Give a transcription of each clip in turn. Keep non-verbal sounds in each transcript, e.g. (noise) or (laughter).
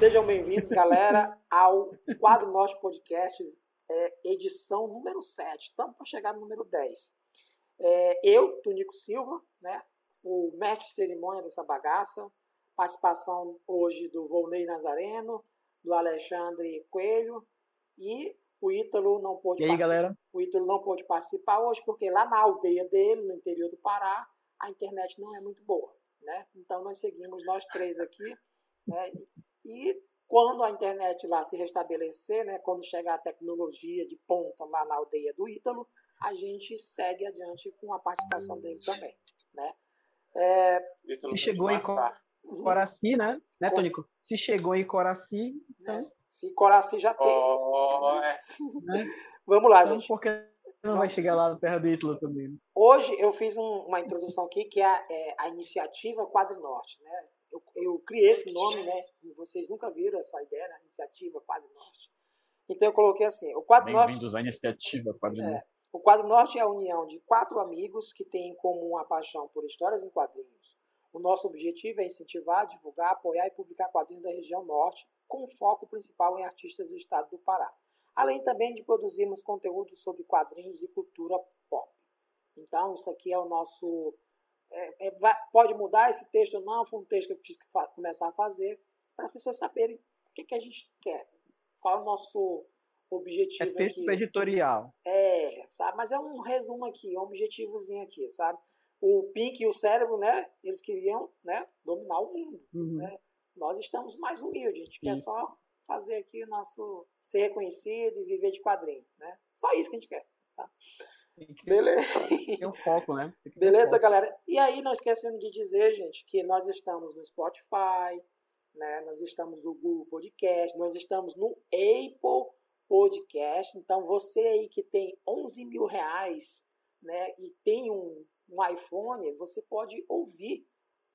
Sejam bem-vindos, galera, ao Quadro Norte Podcast, é, edição número 7. Estamos para chegar no número 10. É, eu, Tunico Silva, né, o mestre de cerimônia dessa bagaça, participação hoje do Volney Nazareno, do Alexandre Coelho e o Ítalo não pôde e aí, galera? O Ítalo não pôde participar hoje porque lá na aldeia dele, no interior do Pará, a internet não é muito boa, né? Então nós seguimos nós três aqui, né? E quando a internet lá se restabelecer, né, quando chegar a tecnologia de ponta lá na aldeia do Ítalo, a gente segue adiante com a participação dele também, né? É, se chegou em Coraci, né? Né, Tônico? Se chegou em Coraci, então... né? se Coraci já tem. Oh, é. né? Vamos lá, então, gente. Porque não vai chegar lá no Terra do Ítalo também. Né? Hoje eu fiz um, uma introdução aqui que é a, é a iniciativa Quadrinorte, né? Eu, eu, criei esse nome, né? Vocês nunca viram essa ideia, né? Iniciativa Quadrinorte. Então eu coloquei assim, o Quadrinorte... Bem-vindos à iniciativa Quadrinorte. É, o Quadro Norte é a união de quatro amigos que têm em comum a paixão por histórias em quadrinhos. O nosso objetivo é incentivar, divulgar, apoiar e publicar quadrinhos da região norte, com foco principal em artistas do estado do Pará. Além também de produzirmos conteúdo sobre quadrinhos e cultura pop. Então, isso aqui é o nosso. É, é, vai, pode mudar esse texto ou não, foi um texto que eu que começar a fazer, para as pessoas saberem o que, que a gente quer, qual é o nosso objetivo é texto aqui. editorial. É, sabe? Mas é um resumo aqui, um objetivozinho aqui, sabe? O Pink e o cérebro, né? Eles queriam, né? Dominar o mundo, uhum. né? Nós estamos mais humildes, a gente isso. quer só fazer aqui o nosso ser reconhecido e viver de quadrinho, né? Só isso que a gente quer, tá? Beleza. Tem um foco, né? Beleza, foco. galera. E aí, não esquecendo de dizer, gente, que nós estamos no Spotify, né? Nós estamos no Google Podcast, nós estamos no Apple podcast. Então, você aí que tem 11 mil reais né, e tem um, um iPhone, você pode ouvir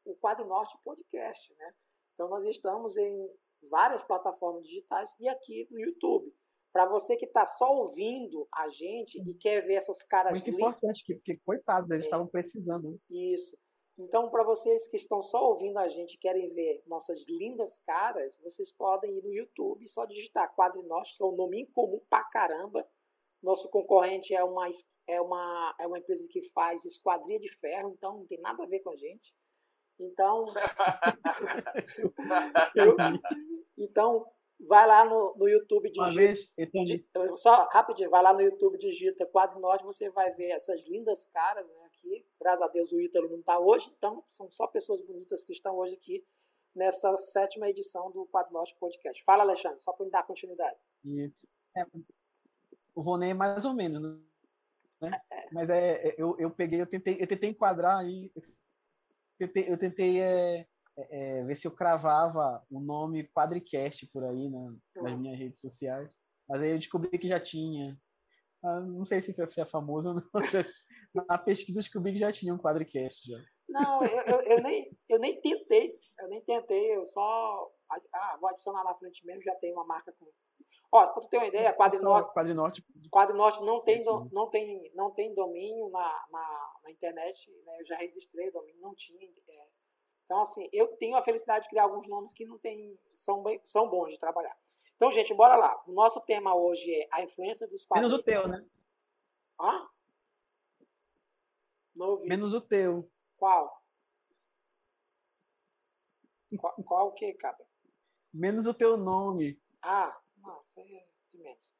o Quadro Norte Podcast. Né? Então, nós estamos em várias plataformas digitais e aqui no YouTube. Para você que está só ouvindo a gente e quer ver essas caras Muito importante, porque, coitado, eles é, estavam precisando. Né? Isso. Então, para vocês que estão só ouvindo a gente e querem ver nossas lindas caras, vocês podem ir no YouTube e só digitar Quadrinós, que é um nome incomum pra caramba. Nosso concorrente é uma, é uma, é uma empresa que faz esquadria de ferro, então não tem nada a ver com a gente. Então, (laughs) eu, então vai lá no, no YouTube digita. só rapidinho, vai lá no YouTube, digita Quadro Norte, você vai ver essas lindas caras né, aqui. Graças a Deus o Ítalo não está hoje, então são só pessoas bonitas que estão hoje aqui nessa sétima edição do Quadro Norte Podcast. Fala, Alexandre, só para me dar continuidade. Isso. É, o Vonei é mais ou menos, né? É, é. Mas é, é, eu, eu peguei, eu tentei, eu tentei enquadrar aí. Eu tentei, eu tentei é, é, é, ver se eu cravava o nome Quadricast por aí né, nas uhum. minhas redes sociais. Mas aí eu descobri que já tinha. Ah, não sei se é famoso ou não. (laughs) Na pesquisa eu descobri que já tinha um Quadricast. Já. Não, eu, eu, eu, nem, eu nem tentei. Eu nem tentei, eu só. Ah, vou adicionar na frente mesmo, já tem uma marca com. Ó, pra tu ter uma ideia, Quadrinorte. Quadrinorte. Quadrinorte não tem, do, não tem, não tem domínio na, na, na internet. Né? Eu já registrei o domínio, não tinha. É, então, assim, eu tenho a felicidade de criar alguns nomes que não tem, são, bem, são bons de trabalhar. Então, gente, bora lá. O nosso tema hoje é a influência dos quadrinhos. Menos o teu, né? Hã? Não Menos o teu. Qual? Qual, qual o que, cara? Menos o teu nome. Ah, não, isso aí é de menos.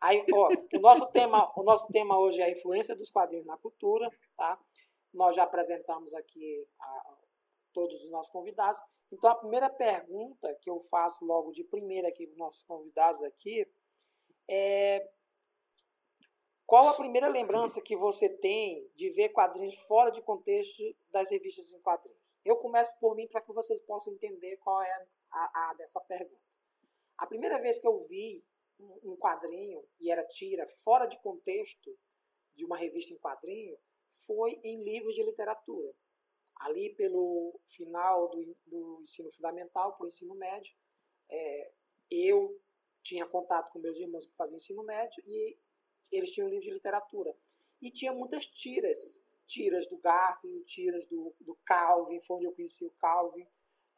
Aí, ó, o nosso tema, o nosso tema hoje é a influência dos quadrinhos na cultura, tá? Nós já apresentamos aqui a, todos os nossos convidados. Então, a primeira pergunta que eu faço logo de primeira aqui para os nossos convidados aqui é qual a primeira lembrança que você tem de ver quadrinhos fora de contexto das revistas em quadrinhos? Eu começo por mim para que vocês possam entender qual é a, a, dessa pergunta. A primeira vez que eu vi um, um quadrinho e era tira fora de contexto de uma revista em quadrinho foi em livros de literatura ali pelo final do, do ensino fundamental para o ensino médio, é, eu tinha contato com meus irmãos que faziam ensino médio e eles tinham um livro de literatura. E tinha muitas tiras, tiras do Garfield, tiras do, do Calvin, foi onde eu conheci o Calvin,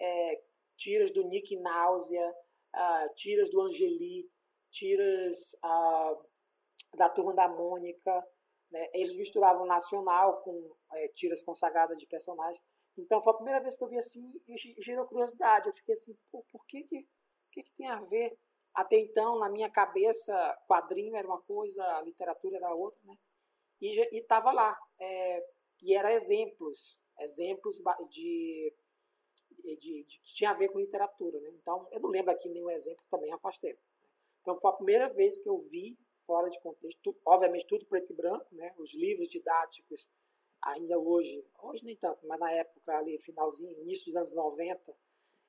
é, tiras do Nick Náusea, uh, tiras do Angeli, tiras uh, da Turma da Mônica. Né? Eles misturavam nacional com é, tiras consagradas de personagens. Então foi a primeira vez que eu vi assim e gerou curiosidade. Eu fiquei assim, por que que, que que tem a ver? Até então, na minha cabeça, quadrinho era uma coisa, literatura era outra, né? E estava lá. É, e era exemplos, exemplos de, de, de, que tinha a ver com literatura, né? Então, eu não lembro aqui nenhum exemplo, também afastei. Então, foi a primeira vez que eu vi fora de contexto, obviamente tudo preto e branco, né? Os livros didáticos ainda hoje, hoje nem tanto, mas na época ali, finalzinho, início dos anos 90,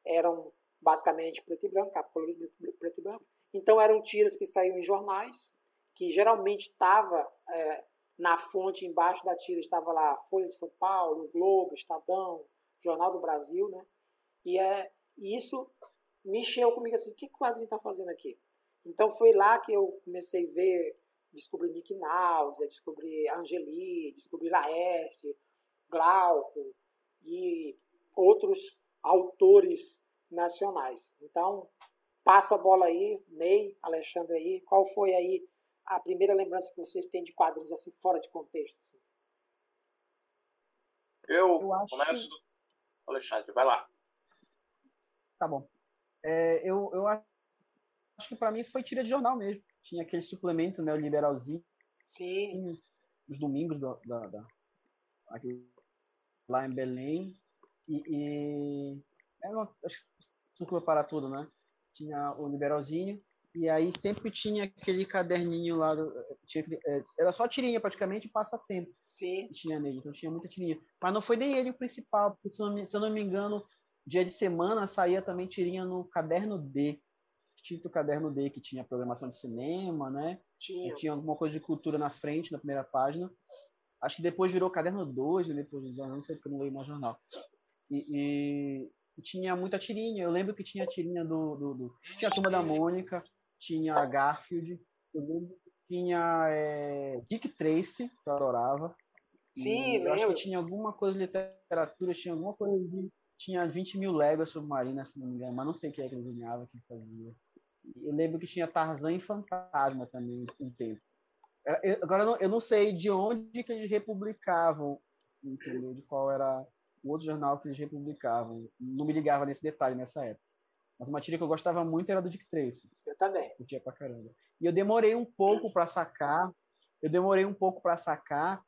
eram basicamente preto e branco, capa colorida preto e branco. Então eram tiras que saíam em jornais, que geralmente estava é, na fonte embaixo da tira estava lá Folha de São Paulo, Globo, Estadão, Jornal do Brasil, né? E é isso mexeu comigo assim, o que o quadrinho está fazendo aqui? Então foi lá que eu comecei a ver descobri Nick Náusea, descobri Angeli, descobri Laeste, Glauco e outros autores nacionais. Então, passo a bola aí, Ney, Alexandre aí, qual foi aí a primeira lembrança que vocês têm de quadrinhos assim fora de contexto? Assim? Eu, eu acho... começo Alexandre, vai lá. Tá bom. É, eu, eu acho que para mim foi tira de jornal mesmo tinha aquele suplemento né, liberalzinho. Sim. Os domingos da, da, da aqui, lá em Belém. E, e era uma, acho para tudo, né? Tinha o liberalzinho. E aí sempre tinha aquele caderninho lá. Do, tinha, é, era só tirinha praticamente passatempo. Sim. Tinha nele, então tinha muita tirinha. Mas não foi nem ele o principal, porque se eu não me, se eu não me engano, dia de semana saía também tirinha no caderno D extinto caderno D, que tinha programação de cinema, né? Tinha. tinha alguma coisa de cultura na frente, na primeira página. Acho que depois virou caderno 2, né? depois, não sei porque eu não leio mais jornal. E, e, e, tinha muita tirinha. Eu lembro que tinha tirinha do, do, do, Tinha a Turma da Mônica, tinha a Garfield, eu lembro que tinha é, Dick Tracy, que eu adorava. Sim, eu acho que tinha alguma coisa de literatura, tinha alguma coisa de. Tinha 20 mil léguas submarinas, se não me engano, mas não sei o que é que eles desenhavam, que fazia. Eu lembro que tinha Tarzan e Fantasma também um tempo. Eu, agora eu não, eu não, sei de onde que eles republicavam, entendeu? De qual era o outro jornal que eles republicavam. Não me ligava nesse detalhe nessa época. Mas uma tira que eu gostava muito era do Dick Tracy. Eu também. Curtia pra caramba. E eu demorei um pouco para sacar. Eu demorei um pouco para sacar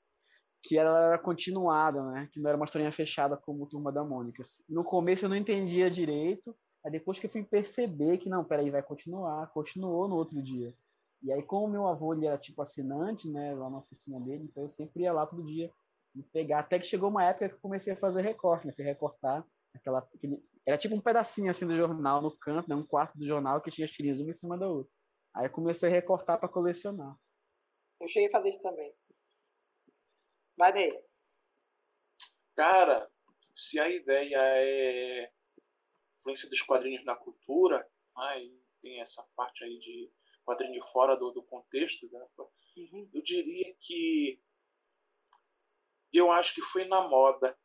que ela era continuada, né? Que não era uma historinha fechada como Turma da Mônica. No começo eu não entendia direito. Aí depois que eu fui perceber que, não, peraí, vai continuar, continuou no outro dia. E aí, como meu avô ele era tipo assinante, né, lá na oficina dele, então eu sempre ia lá todo dia me pegar. Até que chegou uma época que eu comecei a fazer recorte, né, recortar aquela, aquele, era tipo um pedacinho assim do jornal no canto, né, um quarto do jornal que tinha as tirinhas uma em cima da outra. Aí eu comecei a recortar para colecionar. Eu cheguei a fazer isso também. Vai daí. Cara, se a ideia é influência dos quadrinhos na cultura, né, tem essa parte aí de quadrinho fora do, do contexto, né, uhum. eu diria que eu acho que foi na moda,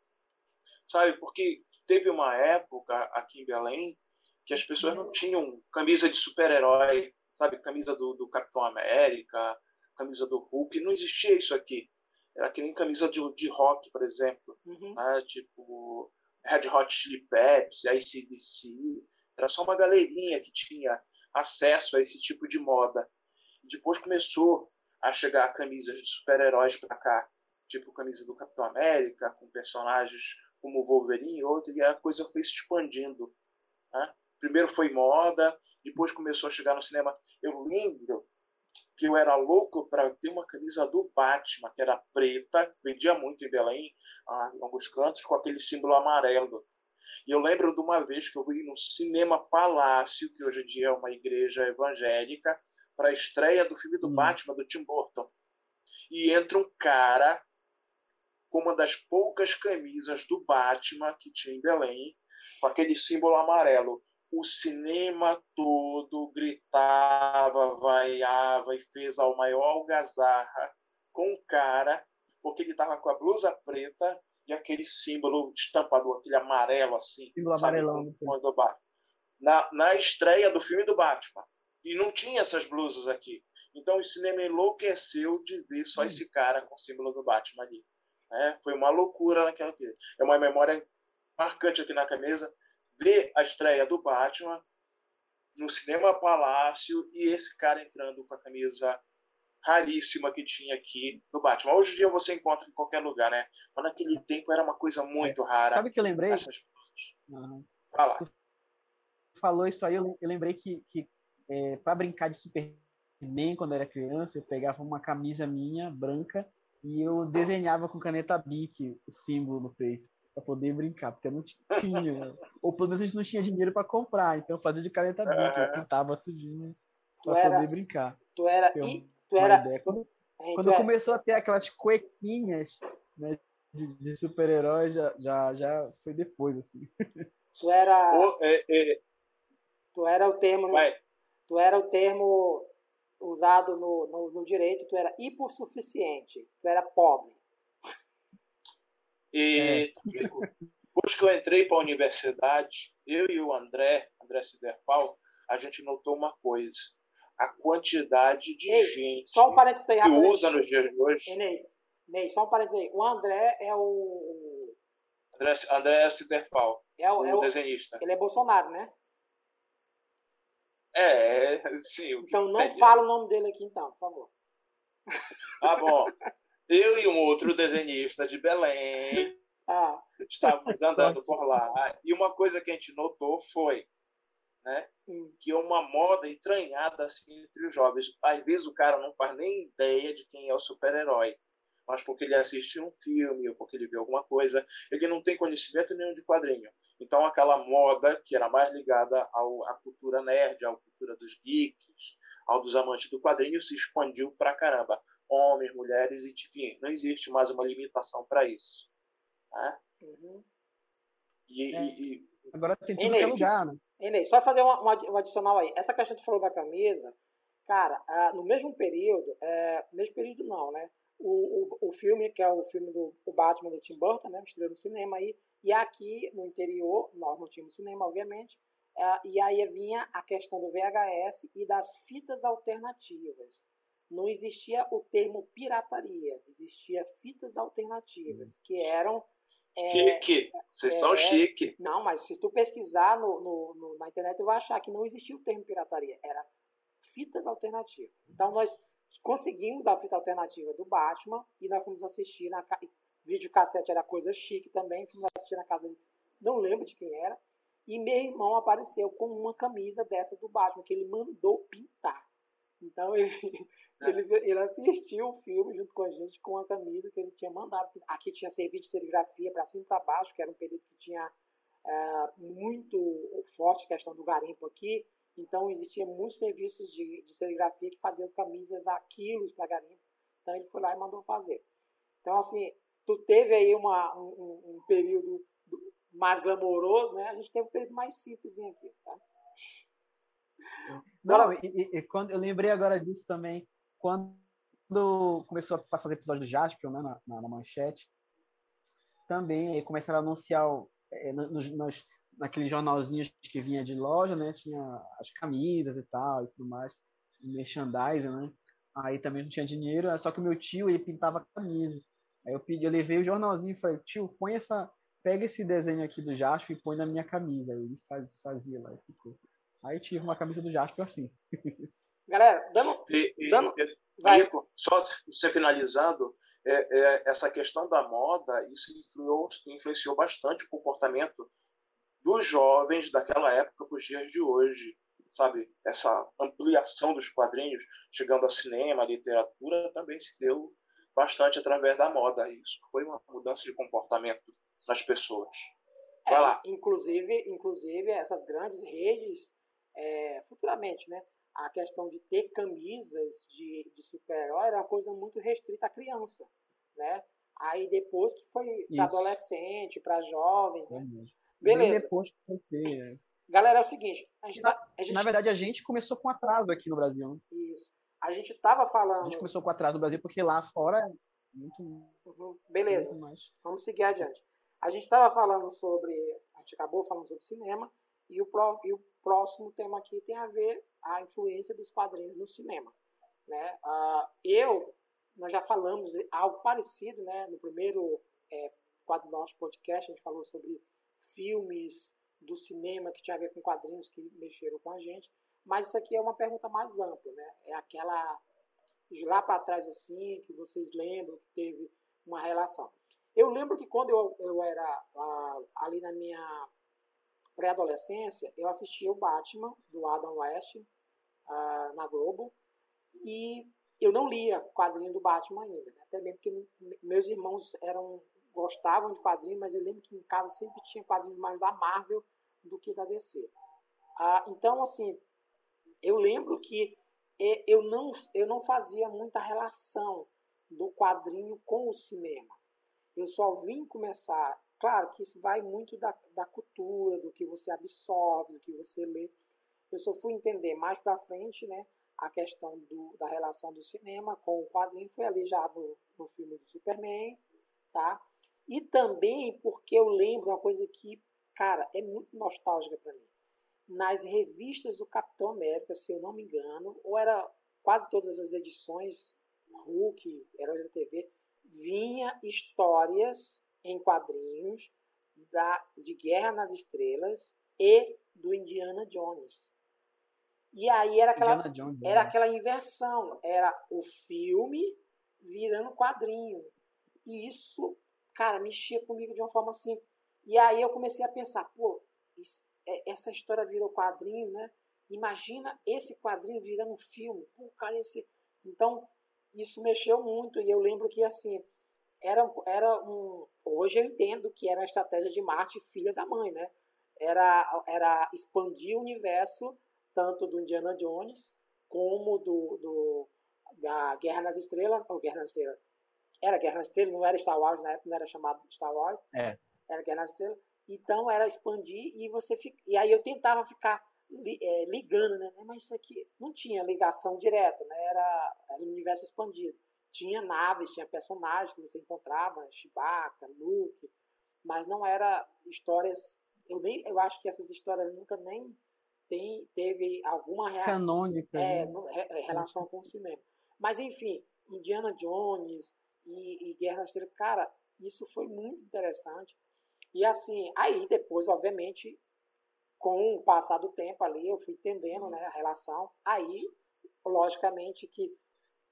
sabe? Porque teve uma época aqui em Belém que as pessoas não tinham camisa de super-herói, sabe? Camisa do, do Capitão América, camisa do Hulk, não existia isso aqui. Era que nem camisa de, de rock, por exemplo. Uhum. Né? Tipo, Red Hot Chili Peppers, ICDC, era só uma galerinha que tinha acesso a esse tipo de moda. Depois começou a chegar camisas de super-heróis para cá, tipo camisa do Capitão América, com personagens como Wolverine e outro, e a coisa foi se expandindo. Né? Primeiro foi moda, depois começou a chegar no cinema. Eu lembro que eu era louco para ter uma camisa do Batman, que era preta, vendia muito em Belém, em alguns cantos, com aquele símbolo amarelo. E eu lembro de uma vez que eu fui no Cinema Palácio, que hoje em dia é uma igreja evangélica, para a estreia do filme do hum. Batman, do Tim Burton. E entra um cara com uma das poucas camisas do Batman que tinha em Belém, com aquele símbolo amarelo o cinema todo gritava, vaiava e fez ao maior algazarra com o cara, porque ele estava com a blusa preta e aquele símbolo estampado, aquele amarelo assim. Símbolo sabe, amarelão. No, na, na estreia do filme do Batman. E não tinha essas blusas aqui. Então o cinema enlouqueceu de ver só esse cara com o símbolo do Batman ali. É, foi uma loucura naquela. É uma memória marcante aqui na camisa ver a estreia do Batman no Cinema Palácio e esse cara entrando com a camisa raríssima que tinha aqui do Batman. Hoje em dia você encontra em qualquer lugar, né? Mas naquele tempo era uma coisa muito rara. Sabe o que eu lembrei? Essas coisas. Uhum. Fala. falou isso aí, eu lembrei que, que é, para brincar de Superman quando eu era criança, eu pegava uma camisa minha, branca, e eu desenhava com caneta Bic o símbolo no peito para poder brincar, porque eu não tinha, ou pelo menos a gente não tinha dinheiro para comprar, então eu fazia de caneta Bic, eu pintava tudinho para poder brincar. Tu era, e, tu era... Quando, quando é... começou a ter aquelas cuequinhas né, de, de super-herói, já, já, já foi depois, assim. Tu era... é, é... Tu era o termo... Vai. Tu era o termo usado no, no, no direito, tu era hipossuficiente, tu era pobre. E é. depois que eu entrei para a universidade, eu e o André, André Siderfal, a gente notou uma coisa. A quantidade de Ei, gente só um parênteses aí, que usa nos dias de hoje. Ney, Ney, só um parênteses aí. O André é o. André, André Siderfal, é o, o, é o desenhista. Ele é Bolsonaro, né? É, sim. então não fala o nome dele aqui, então, por favor. Ah, bom. (laughs) Eu e um outro desenhista de Belém ah. estávamos (laughs) andando por lá. E uma coisa que a gente notou foi né, hum. que é uma moda entranhada assim, entre os jovens. Às vezes o cara não faz nem ideia de quem é o super-herói mas porque ele assiste um filme ou porque ele vê alguma coisa, ele não tem conhecimento nenhum de quadrinho. Então, aquela moda que era mais ligada ao, à cultura nerd, à cultura dos geeks, ao dos amantes do quadrinho, se expandiu pra caramba. Homens, mulheres, enfim, não existe mais uma limitação para isso. Né? Uhum. E, é. e, Agora tem tudo que lugar, né? Enei, só fazer uma, uma, um adicional aí. Essa questão que tu falou da camisa, cara, no mesmo período, uh, mesmo período não, né? o, o, o filme, que é o filme do o Batman do Tim Burton, né, estreou no cinema aí, e aqui no interior, nós não tínhamos cinema, obviamente, é, e aí vinha a questão do VHS e das fitas alternativas. Não existia o termo pirataria, existia fitas alternativas, que eram é, chique, vocês é, são chique. Não, mas se tu pesquisar no, no, no, na internet, tu vai achar que não existia o termo pirataria, era fitas alternativas. Então nós conseguimos a fita alternativa do Batman e nós fomos assistir na videocassete era coisa chique também, fomos assistir na casa de, não lembro de quem era, e meu irmão apareceu com uma camisa dessa do Batman que ele mandou pintar. Então (laughs) ele. Ele, ele assistiu o filme junto com a gente com a camisa que ele tinha mandado. Aqui tinha serviço de serigrafia para cima e para baixo, que era um período que tinha é, muito forte questão do garimpo aqui. Então, existia muitos serviços de, de serigrafia que faziam camisas a quilos para garimpo. Então, ele foi lá e mandou fazer. Então, assim, tu teve aí uma, um, um período mais glamouroso, né? A gente teve um período mais simples aqui, tá? Não, e, e, quando, eu lembrei agora disso também, quando começou a passar os episódios do Jasper, né, na, na, manchete, também começaram a anunciar é, nos, nos, naqueles jornalzinhos que vinha de loja, né? Tinha as camisas e tal e tudo mais, merchandising, né? Aí também não tinha dinheiro, só que o meu tio ele pintava camisa. Aí eu pedi, eu levei o jornalzinho e falei, tio, põe essa, pega esse desenho aqui do Jasper e põe na minha camisa. Aí ele faz, fazia lá ficou. Aí tive uma camisa do Jasper assim. (laughs) Galera, dando. E, e, dando vai. Rico, só você finalizando, é, é, essa questão da moda, isso influenciou, influenciou bastante o comportamento dos jovens daquela época para os dias de hoje. Sabe, essa ampliação dos quadrinhos, chegando ao cinema, à literatura, também se deu bastante através da moda. Isso foi uma mudança de comportamento das pessoas. Vai é, lá. Inclusive, inclusive, essas grandes redes, é, futuramente, né? A questão de ter camisas de, de super-herói era uma coisa muito restrita à criança, né? Aí depois que foi para adolescente, para jovens, né? Beleza. depois é. Galera, é o seguinte. A gente, na, tá, a gente... na verdade, a gente começou com atraso aqui no Brasil. Né? Isso. A gente estava falando. A gente começou com atraso no Brasil porque lá fora é muito. Uhum. Beleza. Muito Vamos seguir adiante. A gente estava falando sobre. A gente acabou falando sobre cinema. E o, pro, e o próximo tema aqui tem a ver a influência dos quadrinhos no cinema. Né? Uh, eu, nós já falamos algo parecido né? no primeiro é, quadro do nosso podcast, a gente falou sobre filmes do cinema que tinha a ver com quadrinhos que mexeram com a gente, mas isso aqui é uma pergunta mais ampla, né? É aquela de lá para trás assim que vocês lembram que teve uma relação. Eu lembro que quando eu, eu era uh, ali na minha pré-adolescência, eu assistia o Batman, do Adam West, uh, na Globo, e eu não lia quadrinho do Batman ainda, né? até mesmo porque meus irmãos eram gostavam de quadrinhos, mas eu lembro que em casa sempre tinha quadrinhos mais da Marvel do que da DC. Ah, então, assim, eu lembro que eu não, eu não fazia muita relação do quadrinho com o cinema. Eu só vim começar. Claro que isso vai muito da, da cultura, do que você absorve, do que você lê. Eu só fui entender mais para frente né, a questão do, da relação do cinema com o quadrinho. Foi ali já no, no filme do Superman. Tá? E também porque eu lembro uma coisa que, cara, é muito nostálgica para mim. Nas revistas do Capitão América, se eu não me engano, ou era quase todas as edições, Hulk, Heróis da TV, vinha histórias em quadrinhos da, de Guerra nas Estrelas e do Indiana Jones. E aí era aquela, Jones, era né? aquela inversão. Era o filme virando quadrinho. E isso, cara, mexia comigo de uma forma assim. E aí eu comecei a pensar, pô, isso, é, essa história virou quadrinho, né? Imagina esse quadrinho virando filme. Pô, cara, esse... Então, isso mexeu muito e eu lembro que assim era, era um hoje eu entendo que era uma estratégia de marketing filha da mãe né era era expandir o universo tanto do Indiana Jones como do, do da Guerra nas Estrelas ou Guerra nas Estrelas era Guerra nas Estrelas não era Star Wars na época não era chamado Star Wars é. era Guerra nas Estrelas então era expandir e você fica, e aí eu tentava ficar é, ligando, né? Mas isso aqui não tinha ligação direta, né? Era, era um universo expandido. Tinha naves, tinha personagens que você encontrava, Chewbacca, Luke, mas não era histórias. Eu nem, eu acho que essas histórias nunca nem tem, teve alguma reação, Canônica, é, no, é, relação com o cinema. Mas enfim, Indiana Jones e, e Guerra Estrelas, cara, isso foi muito interessante. E assim, aí depois, obviamente, com o passar do tempo ali, eu fui entendendo né, a relação. Aí, logicamente, que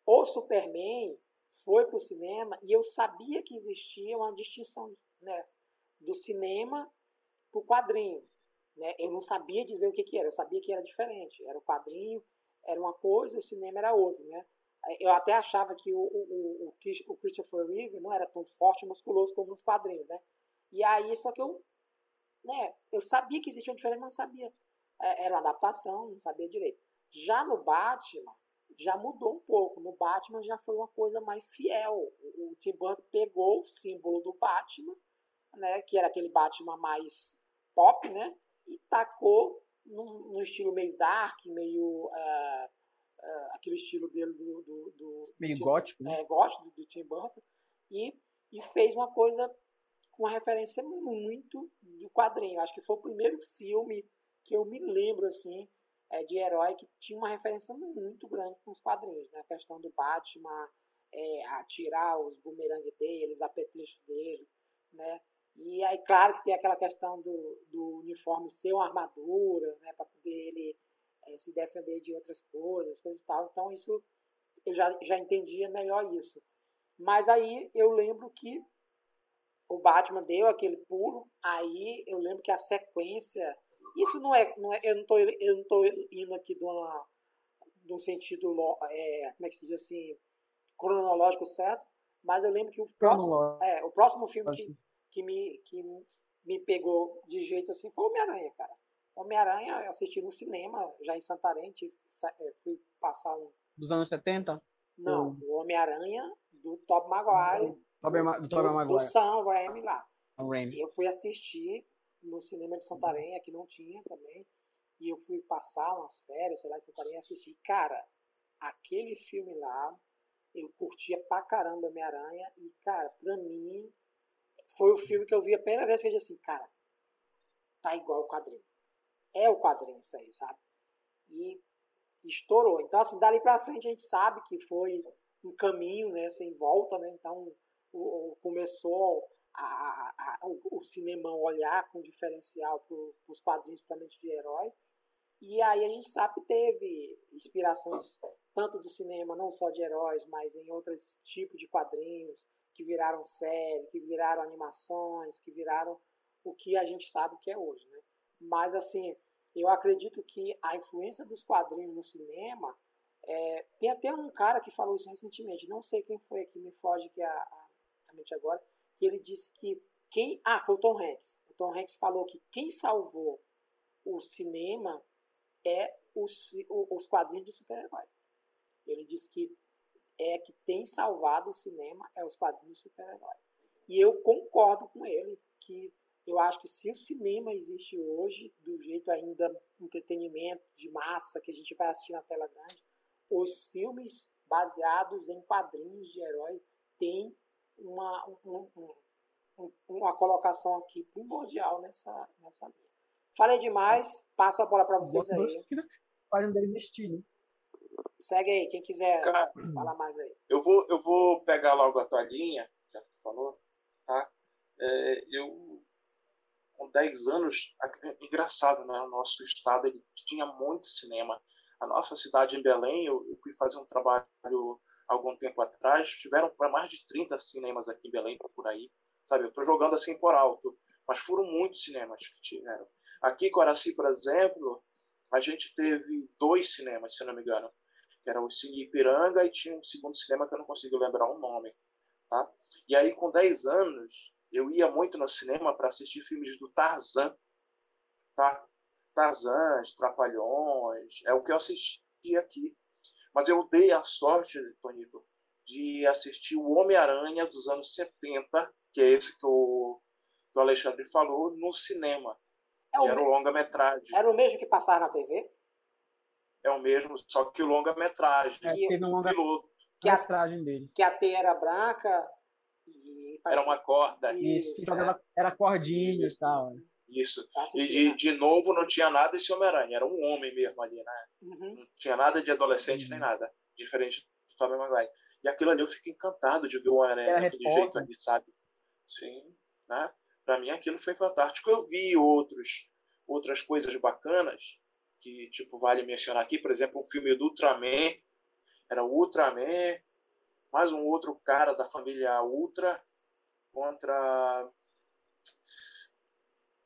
o Superman foi para o cinema e eu sabia que existia uma distinção né, do cinema para o quadrinho. Né? Eu não sabia dizer o que, que era, eu sabia que era diferente. Era o quadrinho, era uma coisa, o cinema era outra. Né? Eu até achava que o, o, o, o Christopher Reeve não era tão forte e musculoso como nos quadrinhos. Né? E aí, só que eu né, eu sabia que existia uma diferença, mas não sabia. É, era uma adaptação, não sabia direito. Já no Batman, já mudou um pouco. No Batman já foi uma coisa mais fiel. O, Tim Burton pegou o símbolo do Batman, né, que era aquele Batman mais pop, né, e tacou num, num estilo meio dark, meio uh, uh, aquele estilo dele do, do, do meio Tim, gótico, né? é, gótico do, do Tim Burton e, e fez uma coisa com uma referência muito do quadrinho. Acho que foi o primeiro filme que eu me lembro assim é, de herói que tinha uma referência muito grande com os quadrinhos, né? A questão do Batman é, atirar os bumerangues dele, os apetrechos dele, né? E aí, claro que tem aquela questão do, do uniforme ser uma armadura, né? Para poder ele é, se defender de outras coisas, coisas e tal. Então, isso eu já, já entendia melhor isso. Mas aí eu lembro que o Batman deu aquele pulo, aí eu lembro que a sequência. Isso não é. Não é eu, não tô indo aqui de, uma, de um sentido. É, como é que se diz assim? Cronológico certo, mas eu lembro que o próximo, é, o próximo filme que, que, me, que me pegou de jeito assim foi Homem-Aranha, cara. Homem-Aranha eu assisti no cinema, já em Santarém, tive, é, fui passar um. Dos anos 70? Não, o Homem-Aranha do Tobey Maguire. Tobey, do Maguire. O Sam Raimi lá. Eu fui assistir no cinema de Santarém, aqui não tinha também. E eu fui passar umas férias, sei lá, em Santarém e assistir. Cara, aquele filme lá, eu curtia pra caramba Homem-Aranha. E, cara, pra mim, foi o filme que eu vi a primeira vez que eu disse assim, cara, tá igual o quadrinho. é o quadrinho isso aí, sabe? E estourou. Então, assim, dali para frente a gente sabe que foi um caminho, né, sem volta, né? Então, o, o começou a, a, a, o, cinema olhar com diferencial para os quadrinhos, principalmente de herói. E aí a gente sabe que teve inspirações tanto do cinema, não só de heróis, mas em outros tipos de quadrinhos que viraram série, que viraram animações, que viraram o que a gente sabe que é hoje, né? Mas assim, eu acredito que a influência dos quadrinhos no cinema é, tem até um cara que falou isso recentemente, não sei quem foi aqui, me foge que a, a, a mente agora, que ele disse que quem. Ah, foi o Tom Hanks. O Tom Hanks falou que quem salvou o cinema é os, os quadrinhos de super-herói. Ele disse que é que tem salvado o cinema é os quadrinhos de super-herói. E eu concordo com ele que eu acho que se o cinema existe hoje, do jeito ainda entretenimento de massa que a gente vai assistir na tela grande, os filmes baseados em quadrinhos de herói têm uma, um, um, uma colocação aqui primordial nessa, nessa linha. Falei demais, passo a bola para vocês aí. Faz ainda existir, né? Segue aí, quem quiser Cara, falar mais aí. Eu vou, eu vou pegar logo a tua linha, já que tu falou, tá? É, eu, com 10 anos, engraçado, né? O nosso estado ele tinha muito cinema. A nossa cidade em Belém, eu, eu fui fazer um trabalho algum tempo atrás, tiveram mais de 30 cinemas aqui em Belém, por aí. Sabe, eu estou jogando assim por alto, mas foram muitos cinemas que tiveram. Aqui em Coraci, por exemplo, a gente teve dois cinemas, se não me engano que era o Cine Ipiranga, e tinha um segundo cinema que eu não consigo lembrar o nome. Tá? E aí, com 10 anos, eu ia muito no cinema para assistir filmes do Tarzan. Tá? Tarzan, Trapalhões, é o que eu assisti aqui. Mas eu dei a sorte, Tonito, de assistir o Homem-Aranha dos anos 70, que é esse que o, que o Alexandre falou, no cinema. É o era o longa-metragem. Era o mesmo que passava na TV? é o mesmo, só que o longa-metragem. É, teve um longa-metragem que a, dele. Que a T era branca e Era uma corda. Isso, Isso é. era cordinho e tal. Isso. E de, de novo não tinha nada esse Homem-Aranha, era um homem mesmo ali, né? Uhum. Não tinha nada de adolescente uhum. nem nada. Diferente do Tobey Maguire. E aquilo ali eu fico encantado de ver o Homem-Aranha daquele jeito ali, sabe? Sim, né? Pra mim aquilo foi fantástico. Eu vi outros, outras coisas bacanas, que tipo vale mencionar aqui, por exemplo, um filme do Ultraman, era o Ultraman, mais um outro cara da família Ultra contra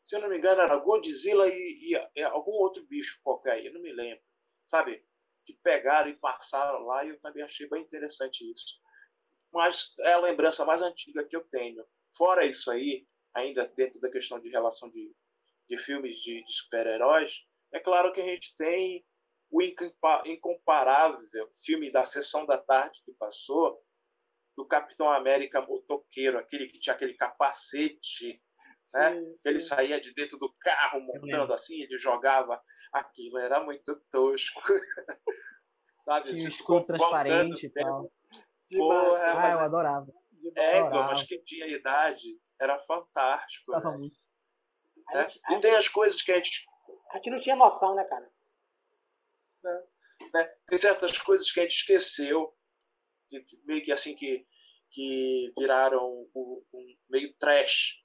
se eu não me engano era Godzilla e, e, e algum outro bicho qualquer, eu não me lembro, sabe? Que pegaram e passaram lá e eu também achei bem interessante isso. Mas é a lembrança mais antiga que eu tenho. Fora isso aí, ainda dentro da questão de relação de, de filmes de, de super-heróis, é claro que a gente tem o incomparável filme da Sessão da Tarde que passou, do Capitão América motoqueiro, aquele que tinha aquele capacete, sim, né? Sim. Ele saía de dentro do carro montando assim, ele jogava. Aquilo era muito tosco. (laughs) Sabe? Tinha escuro transparente e tal. Demais, Porra, ah, eu adorava. É, mas quem tinha idade era fantástico. Né? Muito. É? Gente, e tem as coisas que a gente a gente não tinha noção, né, cara? É, né? Tem certas coisas que a gente esqueceu, que, meio que assim, que, que viraram um, um meio trash.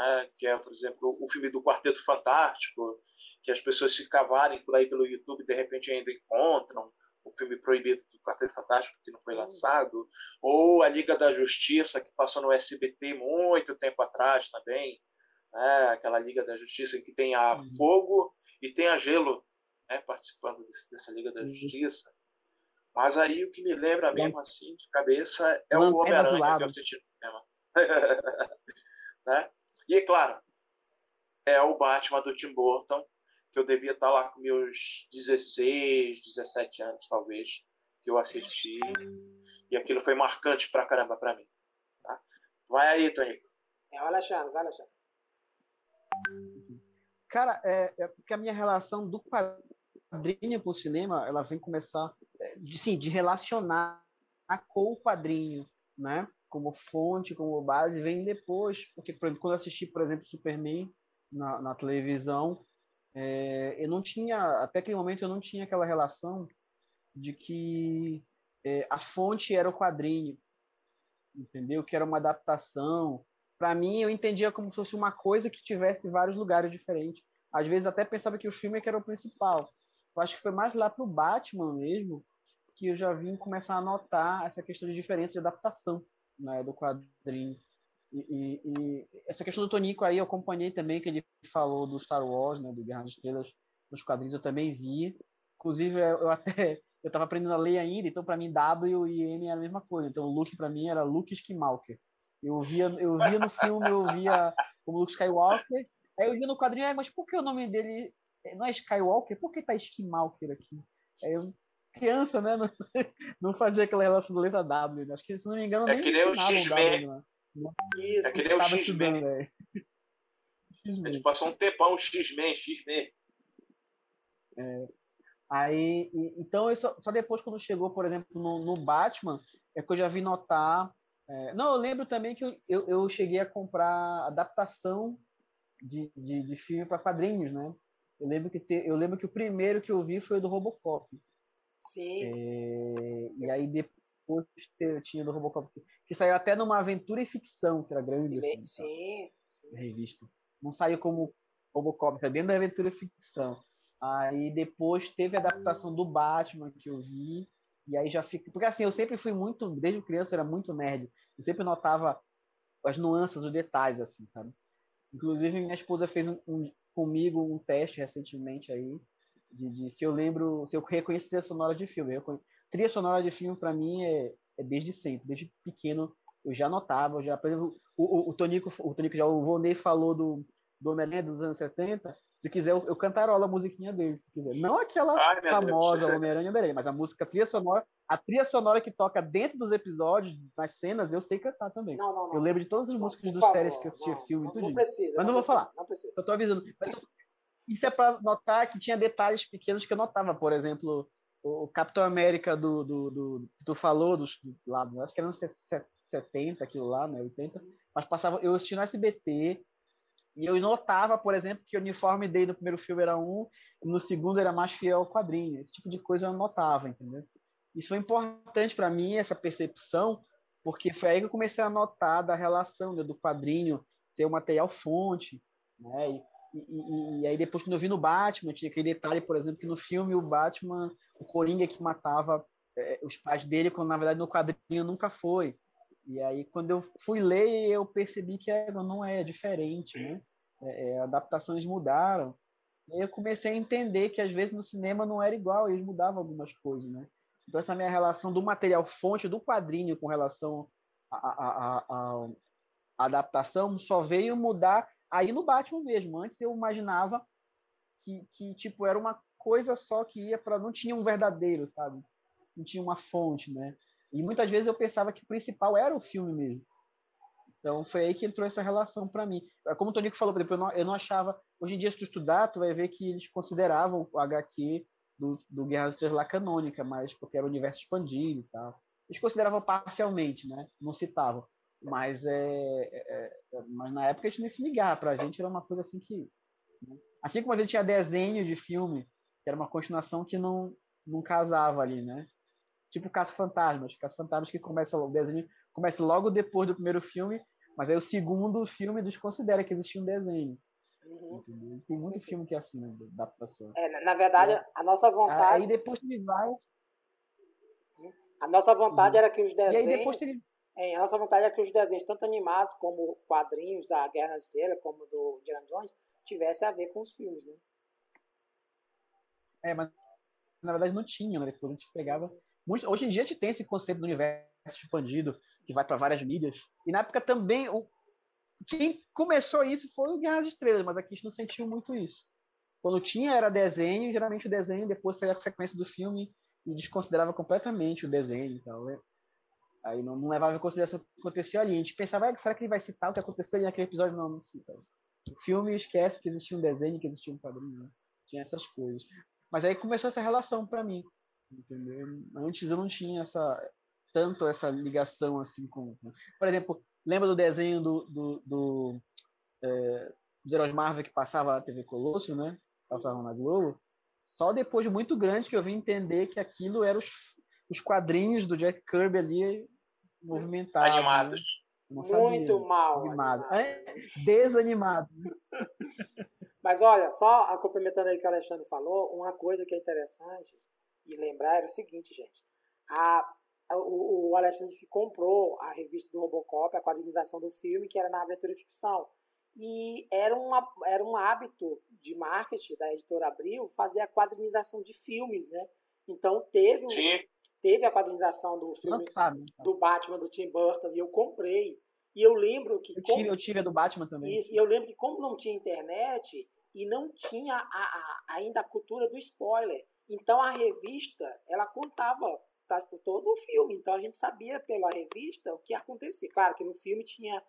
Né? Que é, por exemplo, o filme do Quarteto Fantástico, que as pessoas se cavarem por aí pelo YouTube de repente ainda encontram o filme proibido do Quarteto Fantástico que não foi Sim. lançado, ou a Liga da Justiça que passou no SBT muito tempo atrás também, né? aquela Liga da Justiça que tem a uhum. fogo e tem a Gelo né, participando desse, dessa Liga da Justiça. Mas aí o que me lembra mesmo assim de cabeça é o Homem-Aranha que eu assisti no cinema. (laughs) né? E é claro, é o Batman do Tim Burton, que eu devia estar lá com meus 16, 17 anos, talvez, que eu assisti. E aquilo foi marcante pra caramba pra mim. Tá? Vai aí, Tonico. É o Alexandre, vai, Alexandre. Cara, é, é porque a minha relação do quadrinho com o cinema, ela vem começar, é, de, sim, de relacionar com o quadrinho, né? Como fonte, como base, vem depois. Porque, por exemplo, quando eu assisti, por exemplo, Superman na, na televisão, é, eu não tinha, até aquele momento eu não tinha aquela relação de que é, a fonte era o quadrinho, entendeu? Que era uma adaptação. Para mim, eu entendia como se fosse uma coisa que tivesse vários lugares diferentes. Às vezes até pensava que o filme é que era o principal. Eu acho que foi mais lá pro Batman mesmo que eu já vim começar a notar essa questão de diferença de adaptação né, do quadrinho. E, e, e, essa questão do Tonico aí eu acompanhei também, que ele falou do Star Wars, né, do Guerra das Estrelas, nos quadrinhos eu também vi. Inclusive, eu até (laughs) eu estava aprendendo a ler ainda, então para mim W e M era a mesma coisa. Então o Luke para mim era Luke Skywalker. Eu via, eu via no filme, eu via como Luke Skywalker. Aí eu via no quadrinho, ah, mas por que o nome dele não é Skywalker? Por que tá Skywalker aqui? Aí eu, criança, né, não, (laughs) não fazia aquela relação da letra W. Né? Acho que, se não me engano, é nem que nem o X-Men. Né? Isso, é que nem o X-Men. É. A gente passou um tempão X-Men, X-Men. É. Aí, e, então, só, só, depois quando chegou, por exemplo, no, no, Batman, é que eu já vi notar. É, não, eu lembro também que eu, eu, eu cheguei a comprar adaptação de, de, de filme para quadrinhos, né? Eu lembro, que te, eu lembro que o primeiro que eu vi foi o do Robocop. Sim. É, e aí depois tinha do Robocop, que saiu até numa aventura e ficção, que era grande. Assim, sim, sim. Revista. Não saiu como Robocop, foi dentro da aventura e ficção. Aí depois teve a adaptação do Batman que eu vi. E aí já fica. Porque assim, eu sempre fui muito. Desde criança eu era muito nerd. Eu sempre notava as nuances, os detalhes, assim, sabe? Inclusive, minha esposa fez um, um, comigo um teste recentemente aí. De, de, se eu lembro. Se eu reconheço trilha sonora de filme. Eu, trilha sonora de filme, para mim, é, é desde sempre. Desde pequeno eu já notava. Já, por exemplo, o, o, o Tonico, o Tonico já, o Vonei falou do, do Homem-Aranha dos anos 70. Se quiser, eu, eu cantarola a musiquinha dele, se quiser. Não aquela Ai, famosa Homem-Aranha Homem mas a música a trilha sonora, a trilha sonora que toca dentro dos episódios, nas cenas, eu sei cantar também. Não, não, não. Eu lembro de todas as músicas dos séries que eu assistia filme não, tudo. Não precisa. Mas não, vou precisa, falar. Não precisa. Eu tô avisando. Mas isso é para notar que tinha detalhes pequenos que eu notava. Por exemplo, o Capitão América do, do, do que tu falou, dos, do lado, acho que era uns 70, aquilo lá, né? 80. Mas passava, eu assisti no SBT, e eu notava, por exemplo, que o uniforme dele no primeiro filme era um, no segundo era mais fiel ao quadrinho. Esse tipo de coisa eu notava, entendeu? Isso foi importante para mim, essa percepção, porque foi aí que eu comecei a notar da relação né, do quadrinho ser o material fonte, né? E, e, e, aí depois quando eu vi no Batman, tinha aquele detalhe, por exemplo, que no filme o Batman, o Coringa que matava é, os pais dele, quando na verdade no quadrinho nunca foi. E aí, quando eu fui ler, eu percebi que não é, é diferente, né? É, é, adaptações mudaram. E aí eu comecei a entender que, às vezes, no cinema não era igual, eles mudavam algumas coisas, né? Então, essa minha relação do material fonte, do quadrinho, com relação à adaptação, só veio mudar aí no Batman mesmo. Antes eu imaginava que, que tipo, era uma coisa só que ia para... Não tinha um verdadeiro, sabe? Não tinha uma fonte, né? E muitas vezes eu pensava que o principal era o filme mesmo. Então foi aí que entrou essa relação para mim. É como o Tonico falou, eu não, eu não achava. Hoje em dia, se tu estudar, tu vai ver que eles consideravam o HQ do, do Guerra das Estrelas lá canônica, mas porque era o universo expandido e tal. Eles consideravam parcialmente, né? Não citavam. Mas, é, é, é mas na época a gente nem se ligava. Pra gente era uma coisa assim que. Né? Assim como a gente tinha desenho de filme, que era uma continuação que não, não casava ali, né? tipo Caça Fantasmas. Caça Fantasmas que começa o desenho começa logo depois do primeiro filme, mas aí o segundo filme desconsidera que existia um desenho. Uhum. Tem muito Sim. filme que é assim, né, da adaptação. É, na verdade, é. a nossa vontade. Aí depois ele vai. A nossa vontade uhum. era que os desenhos. E aí depois ele... é, a nossa vontade era que os desenhos, tanto animados como quadrinhos da Guerra nas Estrelas, como do Indiana Jones, tivesse a ver com os filmes, né? É, mas na verdade não tinha, né? A gente pegava hoje em dia a gente tem esse conceito do universo expandido, que vai para várias mídias. E na época também, o, quem começou isso foi o Guerra das Estrelas, mas aqui a gente não sentiu muito isso. Quando tinha era desenho, geralmente o desenho depois saía a sequência do filme e desconsiderava completamente o desenho e tal. Né? Aí não, não, levava em consideração o que aconteceu ali. A gente pensava, ah, será que ele vai citar o que aconteceu ali naquele episódio? Não, não cita. O filme esquece que existia um desenho, que existia um quadrinho. Né? Tinha essas coisas. Mas aí começou essa relação para mim entendeu? Antes eu não tinha essa tanto essa ligação assim com, por exemplo, lembra do desenho do, do, do é, dos heróis Marvel que passava na TV Colosso, né? passavam na Globo, só depois de muito grande que eu vim entender que aquilo eram os, os quadrinhos do Jack Kirby ali movimentados. Animados. Né? Muito mal. Animado. É, desanimado. (laughs) Mas olha, só complementando aí o que o Alexandre falou, uma coisa que é interessante e lembrar era o seguinte, gente. A, o, o Alexandre se comprou a revista do Robocop, a quadrinização do filme, que era na aventura e ficção. E era, uma, era um hábito de marketing da editora Abril fazer a quadrinização de filmes, né? Então teve, teve a quadrinização do filme Lançado, então. do Batman do Tim Burton e eu comprei. E eu lembro que. Eu tive, como, eu tive a do Batman também. Isso, e eu lembro que, como não tinha internet e não tinha a, a, ainda a cultura do spoiler, então a revista ela contava tá, todo o filme. Então a gente sabia pela revista o que acontecia. Claro que no filme tinha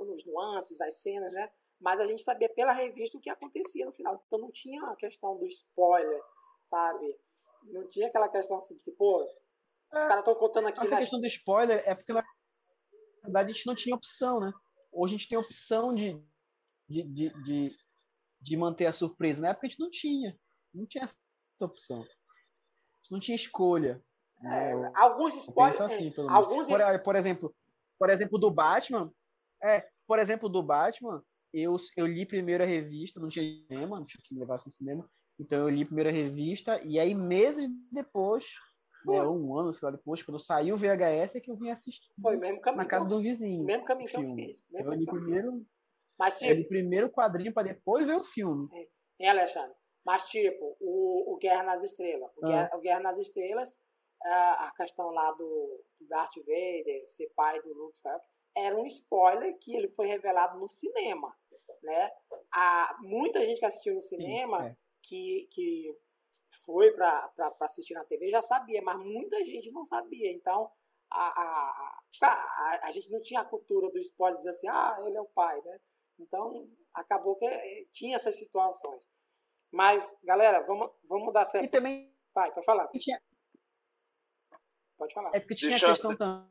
os nuances, as cenas, né? Mas a gente sabia pela revista o que acontecia no final. Então não tinha a questão do spoiler, sabe? Não tinha aquela questão assim de que, pô, os é, caras estão contando aqui. A questão do spoiler é porque na verdade a gente não tinha opção, né? Hoje a gente tem opção de, de, de, de, de manter a surpresa. Na época a gente não tinha. Não tinha essa opção. A gente não tinha escolha. Né? É, alguns spoilers. Assim, alguns por, por exemplo, por exemplo, do Batman, é, por exemplo, do Batman, eu, eu li primeiro a revista, não tinha cinema, não tinha que levar no cinema, então eu li a revista, e aí meses depois, né, um ano, sei lá, depois, quando saiu o VHS, é que eu vim assistir. Foi mesmo caminho. Na casa do vizinho. Mesmo caminho que eu fiz. eu li primeiro, Mas, tipo, eu li primeiro o quadrinho para depois ver o filme. É, Alexandre? Mas, tipo, o, o Guerra nas Estrelas. O, ah. Guerra, o Guerra nas Estrelas, a, a questão lá do, do Darth Vader ser pai do Luke Skywalker, era um spoiler que ele foi revelado no cinema, né? Há muita gente que assistiu no cinema Sim, é. Que, que foi para assistir na TV já sabia, mas muita gente não sabia. Então, a, a, a, a, gente não tinha a cultura do spoiler dizer assim, ah, ele é o pai, né? Então, acabou que eh, tinha essas situações. Mas, galera, vamos, vamos dar certo. E também... Vai, pode falar. Tinha... Pode falar. É porque tinha Deixa a questão também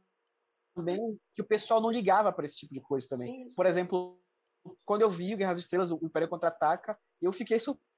também que o pessoal não ligava para esse tipo de coisa também. Sim, sim. Por exemplo, quando eu vi o Guerra das Estrelas, o Império Contra-Ataca, eu fiquei surpreso.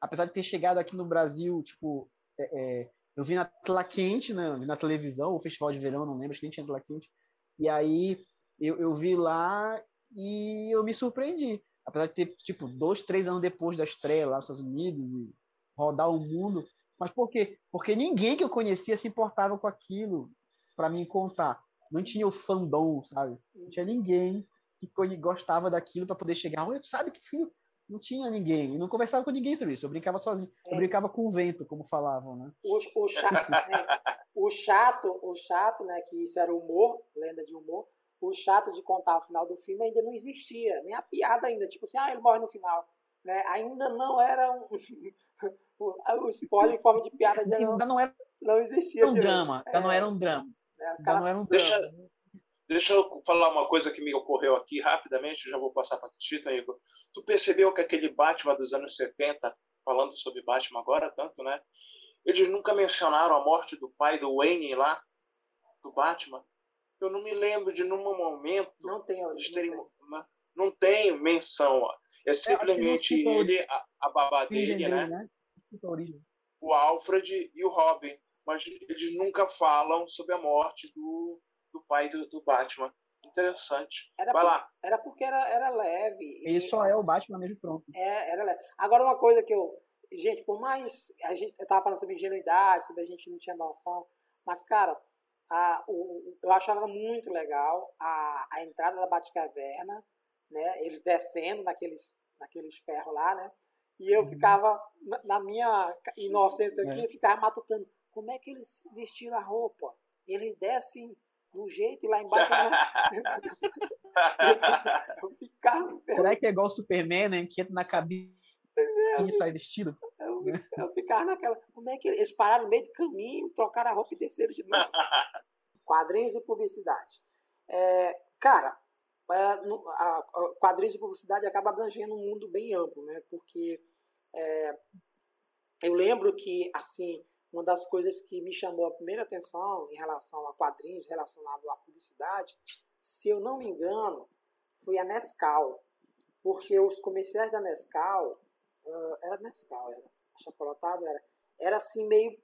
Apesar de ter chegado aqui no Brasil, tipo, é, é, eu vi na tela quente, né, na televisão, o Festival de Verão, não lembro, acho que nem tinha tela quente. E aí eu, eu vi lá e eu me surpreendi. Apesar de ter, tipo, dois, três anos depois da estreia lá nos Estados Unidos e rodar o mundo. Mas por quê? Porque ninguém que eu conhecia se importava com aquilo para mim contar. Não tinha o fandom, sabe? Não tinha ninguém que gostava daquilo para poder chegar. Oi, sabe que sim? Não tinha ninguém. E não conversava com ninguém sobre isso. Eu brincava sozinho. É. Eu brincava com o vento, como falavam, né? O, o, chato, é, o chato, o chato, né? Que isso era humor, lenda de humor. O chato de contar o final do filme ainda não existia. Nem a piada ainda. Tipo assim, ah, ele morre no final. Né? Ainda não era um, (laughs) o spoiler em forma de piada ainda não, não era não existia um drama, ainda é. não era um drama. É, os cara... não era um deixa, deixa eu falar uma coisa que me ocorreu aqui rapidamente, já vou passar para Tita, Igor. Tu percebeu que aquele Batman dos anos 70, falando sobre Batman agora tanto, né? Eles nunca mencionaram a morte do pai do Wayne lá, do Batman. Eu não me lembro de num momento não tem, eles terem, não, tem. não tem menção. É simplesmente ele, a, a babá dele, né? né? O Alfred e o Robin mas eles nunca falam sobre a morte do, do pai do, do Batman. Interessante. Era Vai por, lá. Era porque era, era leve. Ele só é o Batman mesmo pronto. É, era leve. Agora, uma coisa que eu. Gente, por mais. A gente, eu tava falando sobre ingenuidade, sobre a gente não tinha noção. Mas, cara, a, o, eu achava muito legal a, a entrada da Batcaverna, né? Eles descendo naqueles, naqueles ferros lá, né? E eu uhum. ficava, na, na minha inocência aqui, é. ficava matutando como é que eles vestiram a roupa? Eles descem do jeito e lá embaixo. eu (laughs) ficava. Será que é igual o Superman, né? Que entra na cabine é, e sai vestido? Eu, eu ficava naquela. Como é que eles pararam no meio do caminho, trocaram a roupa e desceram de novo? (laughs) quadrinhos e publicidade. É, cara, é, no, a, a, quadrinhos e publicidade acaba abrangendo um mundo bem amplo, né? Porque é, eu lembro que, assim, uma das coisas que me chamou a primeira atenção em relação a quadrinhos relacionado à publicidade, se eu não me engano, foi a Nescau. Porque os comerciais da Nescau, uh, era Nescau, era achocolatado, era, era assim meio,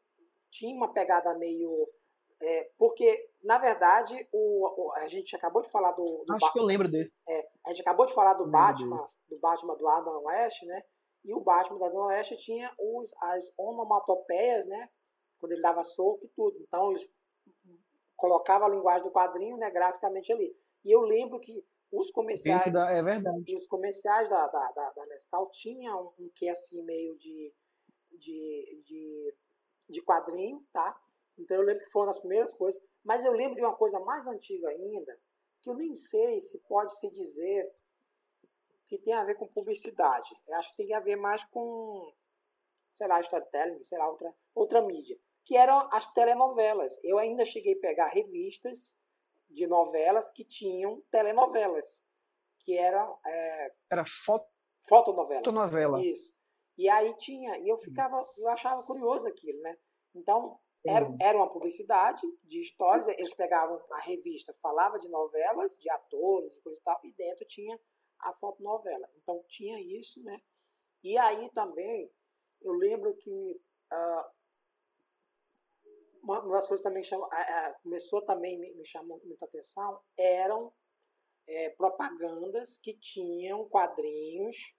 tinha uma pegada meio, é, porque na verdade o, o, a gente acabou de falar do, do acho que eu lembro desse, é, a gente acabou de falar do Batman, desse. do Batman do Adam West, né? E o Batman do Adam West tinha os, as onomatopeias, né? Quando ele dava soco e tudo. Então eles colocava a linguagem do quadrinho, né, graficamente ali. E eu lembro que os comerciais. Da, é verdade. E os comerciais da, da, da, da Nescau tinham um, um que assim meio de, de, de, de quadrinho, tá? Então eu lembro que foi uma das primeiras coisas. Mas eu lembro de uma coisa mais antiga ainda, que eu nem sei se pode se dizer que tem a ver com publicidade. Eu acho que tem a ver mais com, sei lá, storytelling, sei lá, outra, outra mídia. Que eram as telenovelas. Eu ainda cheguei a pegar revistas de novelas que tinham telenovelas, que eram. É, Era foto, fotonovelas. Fotonovela. Isso. E aí tinha, e eu ficava, eu achava curioso aquilo, né? Então, era, era uma publicidade de histórias, eles pegavam a revista, falava de novelas, de atores e coisa e tal, e dentro tinha a fotonovela. Então tinha isso, né? E aí também, eu lembro que uh, uma das coisas também chama, começou também me, me chamou muita atenção eram é, propagandas que tinham quadrinhos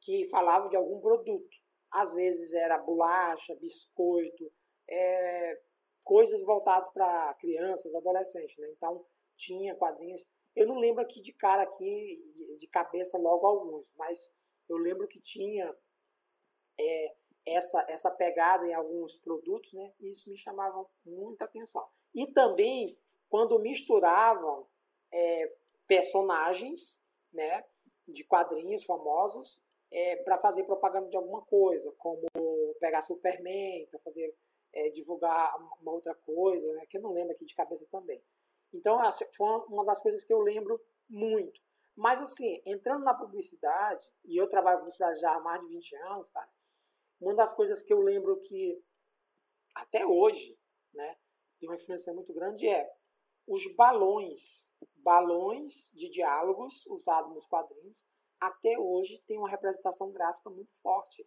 que falavam de algum produto. Às vezes era bolacha, biscoito, é, coisas voltadas para crianças, adolescentes. Né? Então tinha quadrinhos. Eu não lembro aqui de cara aqui de, cabeça logo alguns, mas eu lembro que tinha é, essa, essa pegada em alguns produtos, né? Isso me chamava muita atenção. E também quando misturavam é, personagens, né, de quadrinhos famosos é, para fazer propaganda de alguma coisa, como pegar Superman para fazer é, divulgar uma outra coisa, né, que eu não lembro aqui de cabeça também. Então, assim, foi uma das coisas que eu lembro muito. Mas, assim, entrando na publicidade, e eu trabalho com publicidade já há mais de 20 anos, cara, uma das coisas que eu lembro que até hoje, né, tem uma influência muito grande é os balões, balões de diálogos usados nos quadrinhos, até hoje tem uma representação gráfica muito forte.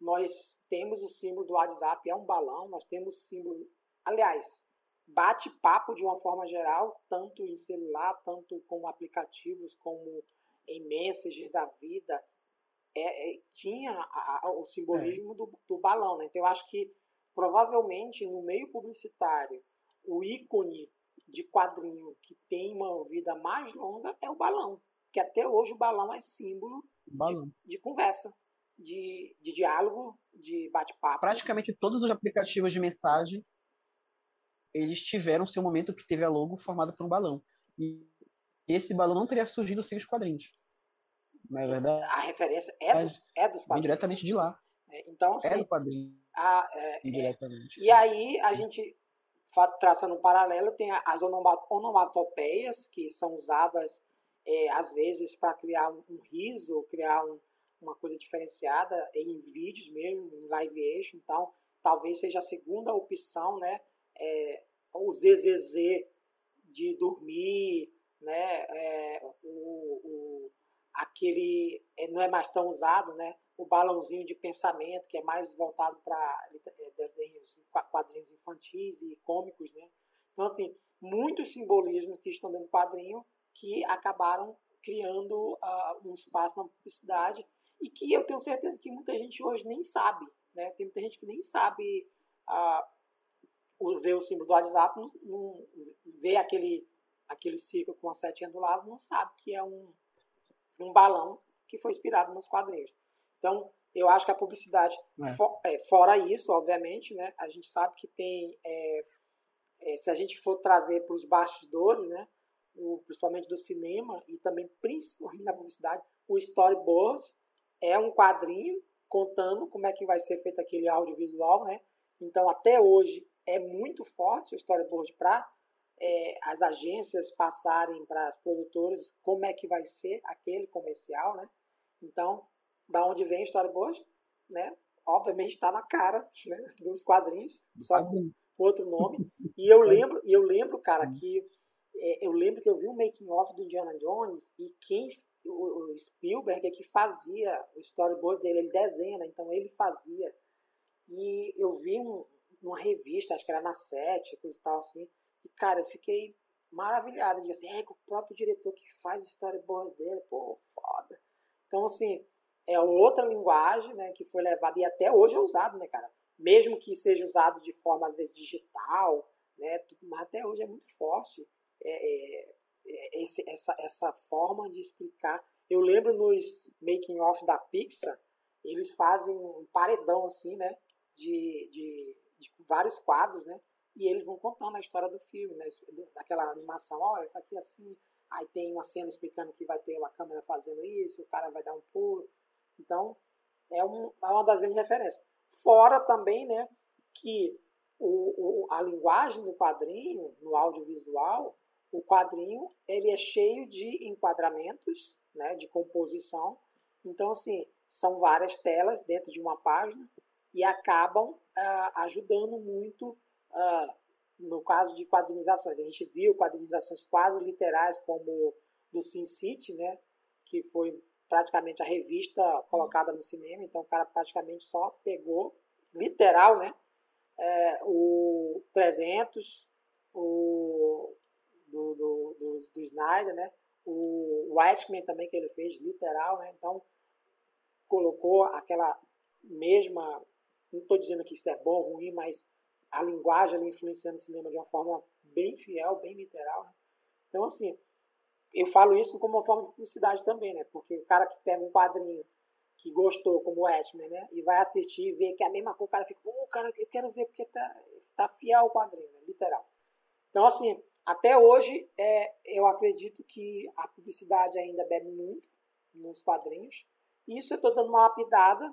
Nós temos o símbolo do WhatsApp, é um balão, nós temos o símbolo, aliás, bate-papo de uma forma geral, tanto em celular, tanto com aplicativos como em messages da vida, é, é, tinha a, a, o simbolismo é. do, do, balão. Né? Então, eu acho que provavelmente no meio publicitário, o ícone de quadrinho que tem uma vida mais longa é o balão. Que até hoje o balão é símbolo balão. De, de, conversa, de, de diálogo, de bate-papo. Praticamente todos os aplicativos de mensagem eles tiveram seu momento que teve a logo formada por um balão. E esse balão não teria surgido sem os quadrinhos. Não é verdade? A referência é, é dos, é dos quadrinhos. diretamente de lá. É, então, assim. É do quadrinho. A, é, é. e aí, a gente, traçando um paralelo, tem as onomatopeias, que são usadas, é, às vezes, para criar um, um riso, criar um, uma coisa diferenciada em vídeos mesmo, em live action. Então, talvez seja a segunda opção, né? É, o ZZZ de dormir, né? É, o, o aquele é, não é mais tão usado, né? O balãozinho de pensamento, que é mais voltado para é, desenhos, quadrinhos infantis e cômicos, né? Então, assim, muitos simbolismos que estão dentro do quadrinho que acabaram criando uh, um espaço na publicidade e que eu tenho certeza que muita gente hoje nem sabe, né? Tem muita gente que nem sabe uh, ver o símbolo do WhatsApp, não, não, vê aquele, aquele círculo com a setinha do lado, não sabe que é um, um balão que foi inspirado nos quadrinhos. Então, eu acho que a publicidade, é. For, é, fora isso, obviamente, né, a gente sabe que tem, é, é se a gente for trazer para os bastidores, né, o, principalmente do cinema e também principalmente na publicidade, o storyboard é um quadrinho contando como é que vai ser feito aquele audiovisual, né? Então, até hoje é muito forte o storyboard para é, as agências passarem para as produtoras como é que vai ser aquele comercial, né? Então, da onde vem storyboard, né? Obviamente está na cara né? dos quadrinhos, só com outro nome. (laughs) E eu lembro, eu lembro, cara, que é, eu lembro que eu vi um making off do Indiana Jones e quem o, Spielberg é que fazia o storyboard dele, ele desenha, né? então ele fazia. E eu vi um, uma revista, acho que era na Sete, coisa e tal assim, e cara, eu fiquei maravilhado, de assim, é o próprio diretor que faz o storyboard dele, pô, foda. Então assim, é outra linguagem, né, que foi levada e até hoje é usado, né, cara? Mesmo que seja usado de forma às vezes digital, né, mas até hoje é muito forte. É, é, é, esse, essa, essa forma de explicar. Eu lembro nos making off da Pixar, eles fazem um paredão assim, né? De, de, de vários quadros, né? E eles vão contando a história do filme, né? Daquela animação, olha, tá aqui assim. Aí tem uma cena explicando que vai ter uma câmera fazendo isso, o cara vai dar um pulo. Então, é, um, é uma das grandes referências. Fora também, né? Que o, o, a linguagem do quadrinho, no audiovisual, o quadrinho ele é cheio de enquadramentos, né, de composição. Então, assim, são várias telas dentro de uma página e acabam ajudando muito no caso de quadrinizações. A gente viu quadrinizações quase literais, como do Sin City, né, que foi praticamente a revista colocada no cinema, então o cara praticamente só pegou, literal, né, é, o 300, o do, do, do, do Snyder, né? O Watchmen também que ele fez, literal, né? Então, colocou aquela mesma... Não estou dizendo que isso é bom ou ruim, mas a linguagem ali influenciando o cinema de uma forma bem fiel, bem literal. Né? Então, assim, eu falo isso como uma forma de publicidade também, né? Porque o cara que pega um quadrinho que gostou, como o Watchmen, né? E vai assistir e vê que é a mesma coisa, o cara fica, oh, cara, eu quero ver porque tá, tá fiel ao quadrinho, né? literal. Então, assim, até hoje, é, eu acredito que a publicidade ainda bebe muito nos quadrinhos. Isso eu estou dando uma lapidada,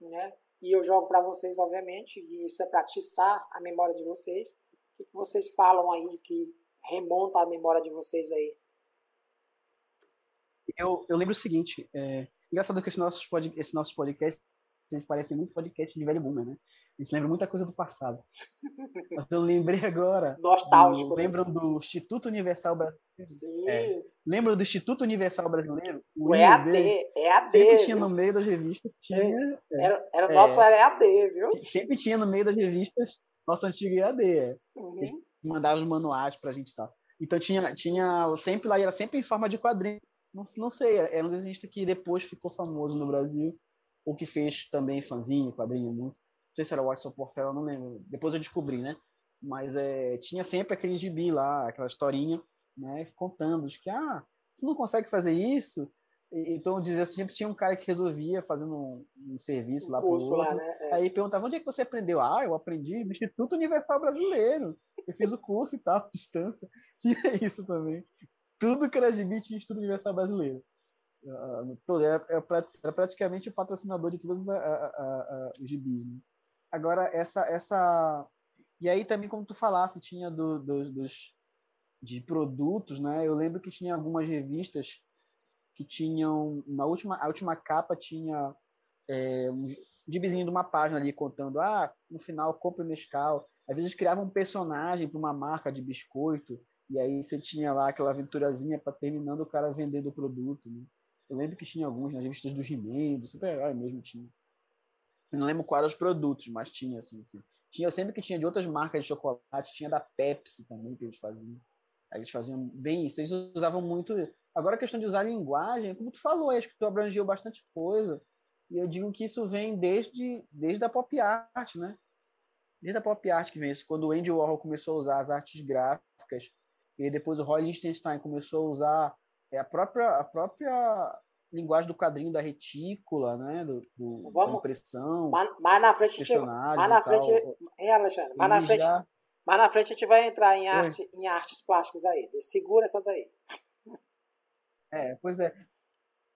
né? E eu jogo para vocês, obviamente, e isso é para atiçar a memória de vocês. O que vocês falam aí que remonta a memória de vocês aí? Eu, eu lembro o seguinte, é, engraçado que esse nosso, esse nosso podcast parece muito podcast de velho boomer, né? Gente lembra muita coisa do passado. (laughs) Mas eu lembrei agora. Nostálgico. Do, né? lembram do Instituto Universal Brasileiro? Sim. É. Lembram do Instituto Universal Brasileiro? O, o EAD. Dele? EAD. Sempre tinha no meio das revistas. Tinha, é. Era, era é, nosso EAD, viu? Sempre tinha no meio das revistas nosso antigo EAD. Uhum. Eles mandavam os manuais pra gente e tal. Então tinha, tinha sempre lá, era sempre em forma de quadrinho. Não, não sei, era um desenhista que depois ficou famoso no Brasil, ou que fez também fanzinho, quadrinho muito não sei se era Watson Portela, não lembro. Depois eu descobri, né? Mas é, tinha sempre aquele gibi lá, aquela historinha, né? Contando de que, ah, você não consegue fazer isso? Então, dizia sempre tinha um cara que resolvia fazendo um, um serviço um lá para o outro. Lá, né? é. Aí perguntava, onde é que você aprendeu? Ah, eu aprendi no Instituto Universal Brasileiro. Eu fiz o curso e tal, à distância. (laughs) Tinha isso também. Tudo que era gibi tinha Instituto Universal Brasileiro. Uh, era, era, praticamente o patrocinador de todos os gibis, né? Agora, essa, essa. E aí também, como tu falasse, tinha do, do, dos de produtos, né? Eu lembro que tinha algumas revistas que tinham na última a última capa tinha é, um gibizinho de uma página ali contando, ah, no final compre mescal. Às vezes criavam um personagem para uma marca de biscoito e aí você tinha lá aquela aventurazinha para terminando o cara vendendo o produto. Né? Eu lembro que tinha alguns nas revistas do He-Man, do Super-Herói mesmo tinha não lembro quais eram os produtos, mas tinha, assim, assim. Tinha sempre que tinha de outras marcas de chocolate, tinha da Pepsi também que eles faziam. Eles faziam bem isso. Eles usavam muito. Agora a questão de usar linguagem, como tu falou, acho que tu abrangeu bastante coisa. E eu digo que isso vem desde, desde a pop art, né? Desde a pop art que vem isso. Quando o Andy Warhol começou a usar as artes gráficas, e depois o Roy Lichtenstein começou a usar é, a própria, a própria linguagem do quadrinho da retícula, né? Do, do Vamos, da impressão. Mais, na frente, a gente, mais na frente, hein, Alexandre? Mais na frente, já... na frente a gente vai entrar em, arte, em artes plásticas aí. Segura essa daí. É, pois é.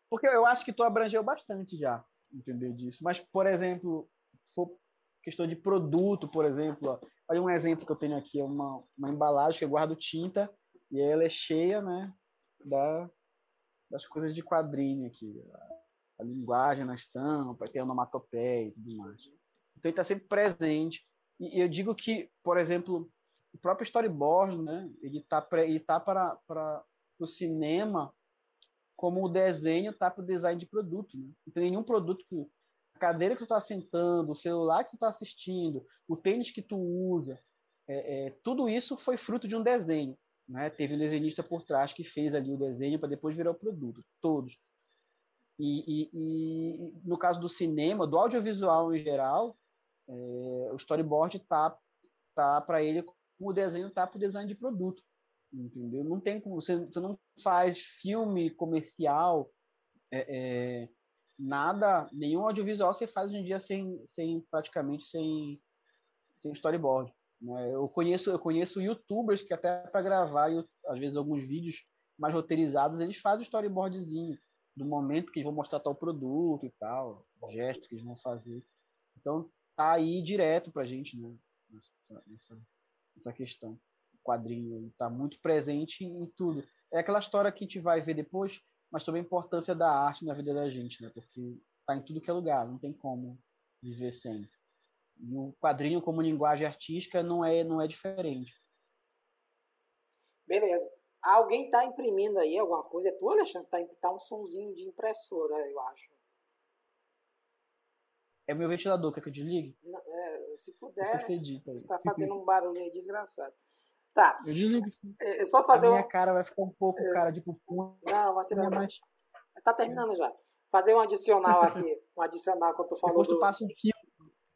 Porque eu acho que tu abrangeu bastante já, entendeu disso. Mas, por exemplo, for questão de produto, por exemplo, ó, olha um exemplo que eu tenho aqui, é uma, uma embalagem que eu guardo tinta e ela é cheia, né, da das coisas de quadrinho aqui. A, a linguagem na estampa, tem onomatopeia e tudo mais. Então ele está sempre presente. E, eu digo que, por exemplo, o próprio storyboard, né? Ele tá, ele tá para, para o cinema como o desenho tá para o design de produto. Né? Não tem nenhum produto que a cadeira que tu está sentando, o celular que tu está assistindo, o tênis que tu usa, é, é, tudo isso foi fruto de um desenho. Né? Teve um desenhista por trás que fez ali o desenho para depois virar o produto, todos. E, e, e, no caso do cinema, do audiovisual em geral, é, o storyboard tá tá para ele como o desenho tá para o design de produto entendeu? Não tem como você, você não faz filme comercial, é, é, nada, nenhum audiovisual você faz hoje em dia sem, sem praticamente sem, sem storyboard. Né? Eu conheço eu conheço YouTubers que até para gravar às vezes alguns vídeos mais roteirizados eles fazem o storyboardzinho do momento que vão mostrar tal produto e tal, gesto que eles vão fazer. Então tá aí direto para gente, né? Nessa questão quadrinho está muito presente em tudo. É aquela história que a gente vai ver depois, mas sobre a importância da arte na vida da gente, né? Porque está em tudo que é lugar, não tem como viver sem. E o quadrinho como linguagem artística não é não é diferente. Beleza. Alguém está imprimindo aí alguma coisa? É tu, Alexandre? Tá, tá um sonzinho de impressora, eu acho. É meu ventilador, quer que eu desligue? Não, é, se puder. Está fazendo um barulho aí desgraçado. Tá. Eu desligo. É, é só fazer a minha um... cara vai ficar um pouco é... cara de pupum. Não, vai tirar mais. Está terminando já. Fazer um adicional aqui. Um adicional quando tu falou. Depois tu passa um fio.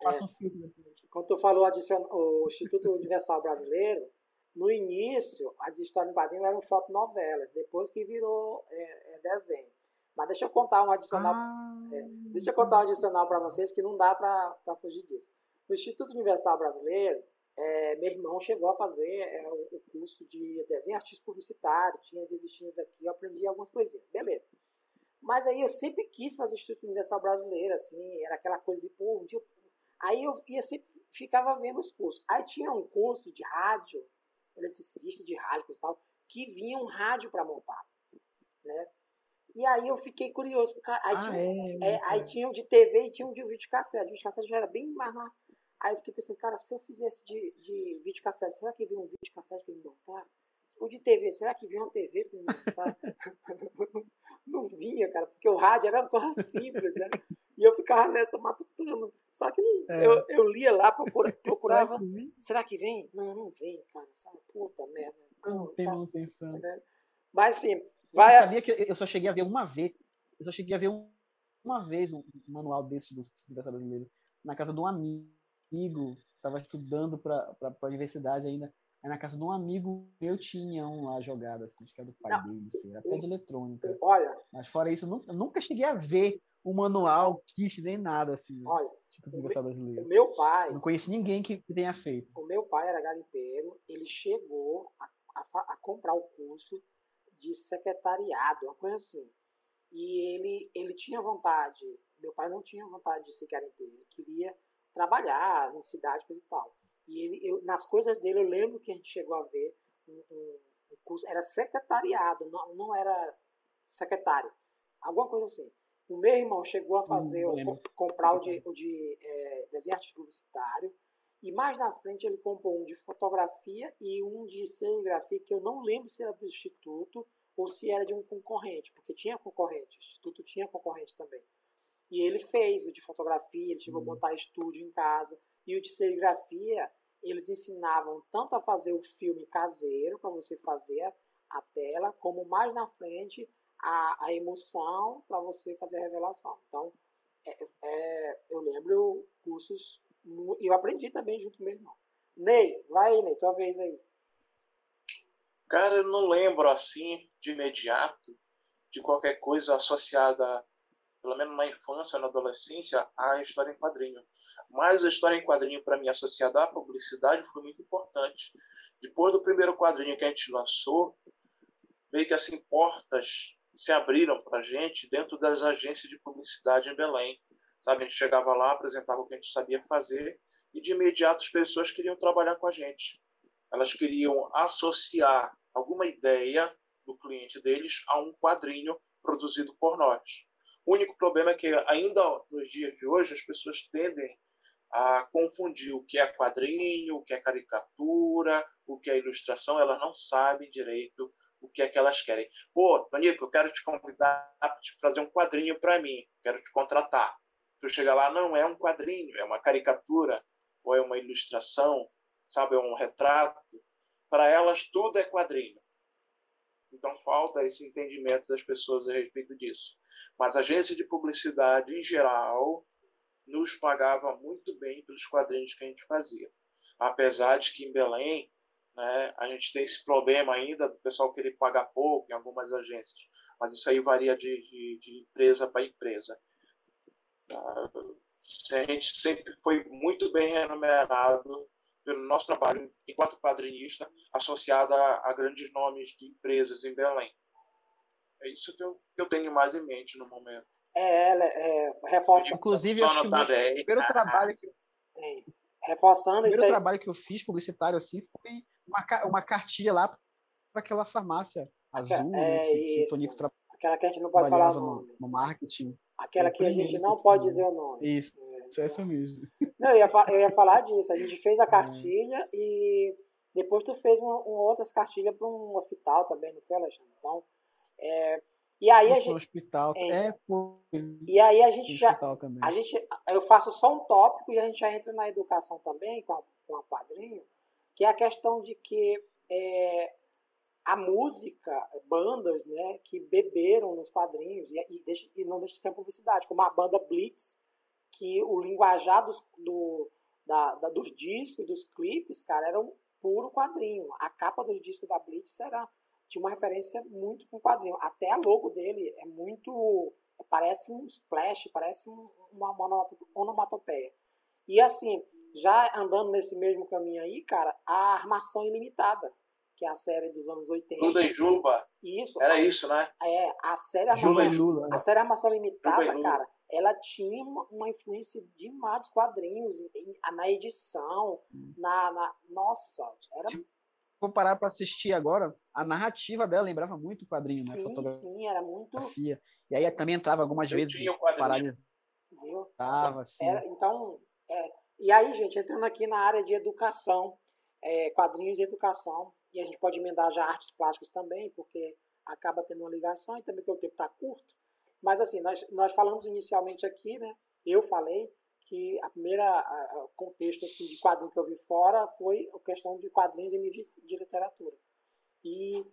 Passa é. um fio Quando tu falou adicion... o Instituto Universal Brasileiro, no início, as histórias em quadrinhos eram fotonovelas, depois que virou é, é desenho. Mas deixa eu contar um adicional. Ah, é, deixa eu contar um adicional para vocês que não dá para fugir disso. No Instituto Universal Brasileiro, é, meu irmão chegou a fazer é, o, curso de desenho artista publicitário, tinha as revistinhas aqui, eu aprendi algumas coisinhas, beleza. Mas aí eu sempre quis fazer Instituto Universal Brasileiro, assim, era aquela coisa de, pô, um dia eu... Aí eu ia sempre, ficava vendo os cursos. Aí tinha um curso de rádio, eletricista de rádio e tal, que vinha um rádio para montar, né? E aí eu fiquei curioso, porque aí, ah, tinha, é, é, aí tinha um de TV e tinha um de videocassete. O videocassete já era bem mais na, Aí eu fiquei pensando, cara, se eu fizesse de, de videocassete, será que vinha um videocassete para me montar? O de TV, será que vinha uma TV para me montar? (laughs) não vinha, cara, porque o rádio era uma coisa simples, né? E eu ficava nessa matutando. Só que não, é. eu, eu lia lá, procura, (laughs) procurava. será que vem? Não, não vem, cara. Sabe? Puta merda. Não, tem tá, manutenção. Né? Mas sim, vai. Eu sabia que eu só cheguei a ver uma vez. Eu só cheguei a ver uma vez um manual desse do Instituto Brasileiro na casa de um amigo estava estudando para a universidade ainda. Aí na casa de um amigo eu tinha um lá jogado, assim, acho que era do pai não. dele, sei, até de eletrônica. Olha. Mas fora isso, nunca, nunca cheguei a ver o manual, kit, nem nada, assim. Olha. Tipo, o, meu, pai. Não conheci ninguém que, que, tenha feito. O meu pai era garimpeiro, ele chegou a, a, a comprar o curso de secretariado, uma coisa assim. E ele, ele tinha vontade, meu pai não tinha vontade de ser garimpeiro, ele queria trabalhar em cidade, coisa e tal. E ele, eu, nas coisas dele, eu lembro que a gente chegou a ver um, um, um curso, era secretariado, não, não era secretário, alguma coisa assim. O meu irmão chegou a fazer, hum, comprar o de, o de é, desenho artístico publicitário, e mais na frente ele comprou um de fotografia e um de serigrafia, que eu não lembro se era do Instituto ou se era de um concorrente, porque tinha concorrente, o Instituto tinha concorrente também. E ele fez o de fotografia, ele chegou a montar estúdio em casa. E o de serigrafia, eles ensinavam tanto a fazer o filme caseiro, para você fazer a tela, como mais na frente a, a emoção para você fazer a revelação. Então, é, é, eu lembro cursos, e eu aprendi também junto com meu irmão. Ney, vai aí, Ney, tua vez aí. Cara, eu não lembro assim, de imediato, de qualquer coisa associada pelo menos na infância, na adolescência, a história em quadrinho. Mas a história em quadrinho, para mim, associada à publicidade, foi muito importante. Depois do primeiro quadrinho que a gente lançou, meio que assim, portas se abriram para a gente dentro das agências de publicidade em Belém. Sabe, a gente chegava lá, apresentava o que a gente sabia fazer e de imediato as pessoas queriam trabalhar com a gente. Elas queriam associar alguma ideia do cliente deles a um quadrinho produzido por nós. O único problema é que ainda nos dias de hoje as pessoas tendem a confundir o que é quadrinho, o que é caricatura, o que é ilustração, elas não sabem direito o que é que elas querem. Pô, Tonico, eu quero te convidar para fazer um quadrinho para mim, quero te contratar. Tu chega lá, não é um quadrinho, é uma caricatura, ou é uma ilustração, sabe, é um retrato. Para elas, tudo é quadrinho. Então, falta esse entendimento das pessoas a respeito disso. Mas a agência de publicidade, em geral, nos pagava muito bem pelos quadrinhos que a gente fazia. Apesar de que em Belém né, a gente tem esse problema ainda do pessoal querer pagar pouco em algumas agências, mas isso aí varia de, de, de empresa para empresa. A gente sempre foi muito bem remunerado pelo nosso trabalho enquanto quadrinista associado a, grandes nomes de empresas em Belém. É isso que eu, que eu tenho mais em mente no momento. É, é, reforça. Inclusive, acho que o primeiro trabalho que. É, reforçando o primeiro trabalho que eu fiz publicitário assim foi uma, uma cartilha lá para aquela farmácia azul é, que, que o Tonico tra... Aquela que a gente não pode falar o nome. No, no marketing. Aquela que a gente não pode dizer o nome. Isso, é. essa mesmo. Não, eu ia, eu ia falar disso. A gente fez a é. cartilha é. e depois tu fez uma, uma outras cartilhas para um hospital também, não foi, Alexandre? Então, é, e aí a gente. hospital. É, é e aí a gente já. A gente, eu faço só um tópico e a gente já entra na educação também, com a, com a quadrinho, que é a questão de que é, a música, bandas né, que beberam nos quadrinhos, e, e, deixa, e não deixa de ser publicidade, como a banda Blitz, que o linguajar dos, do, da, da, dos discos, dos clipes, cara, era um puro quadrinho. A capa dos discos da Blitz era tinha uma referência muito com quadrinho. Até a logo dele é muito. Parece um splash, parece uma onomatopeia. E assim, já andando nesse mesmo caminho aí, cara, a Armação Ilimitada, que é a série dos anos 80. Lula e Juba. Isso. Era isso, né? É, a série Armação, Lula, a série Armação Limitada, cara, ela tinha uma influência demais dos quadrinhos, na edição, hum. na, na. Nossa, era vou parar para assistir agora, a narrativa dela lembrava muito o quadrinho, sim, né? Fotografia. Sim, era muito. E aí também entrava algumas Eu vezes. Tinha o quadrinho. Viu? Tava, assim. Era, então, é, e aí, gente, entrando aqui na área de educação, é, quadrinhos e educação, e a gente pode emendar já artes plásticas também, porque acaba tendo uma ligação e também porque o tempo está curto. Mas assim, nós, nós falamos inicialmente aqui, né? Eu falei que a primeira a, contexto assim, de quadrinho que eu vi fora foi a questão de quadrinhos em livros de literatura. E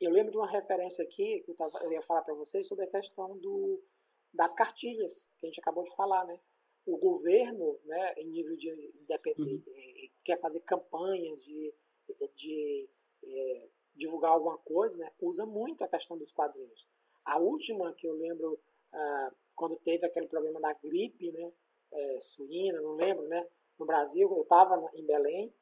eu lembro de uma referência aqui que eu, tava, eu ia falar para vocês sobre a questão do, das cartilhas, que a gente acabou de falar, né? O governo, né, em nível de independente, uhum. Eh, quer fazer campanhas de, de, de é, divulgar alguma coisa, né, usa muito a questão dos quadrinhos. A última que eu lembro, ah, quando teve aquele problema da gripe, né, é, suína, não lembro, né? No Brasil, eu estava em Belém,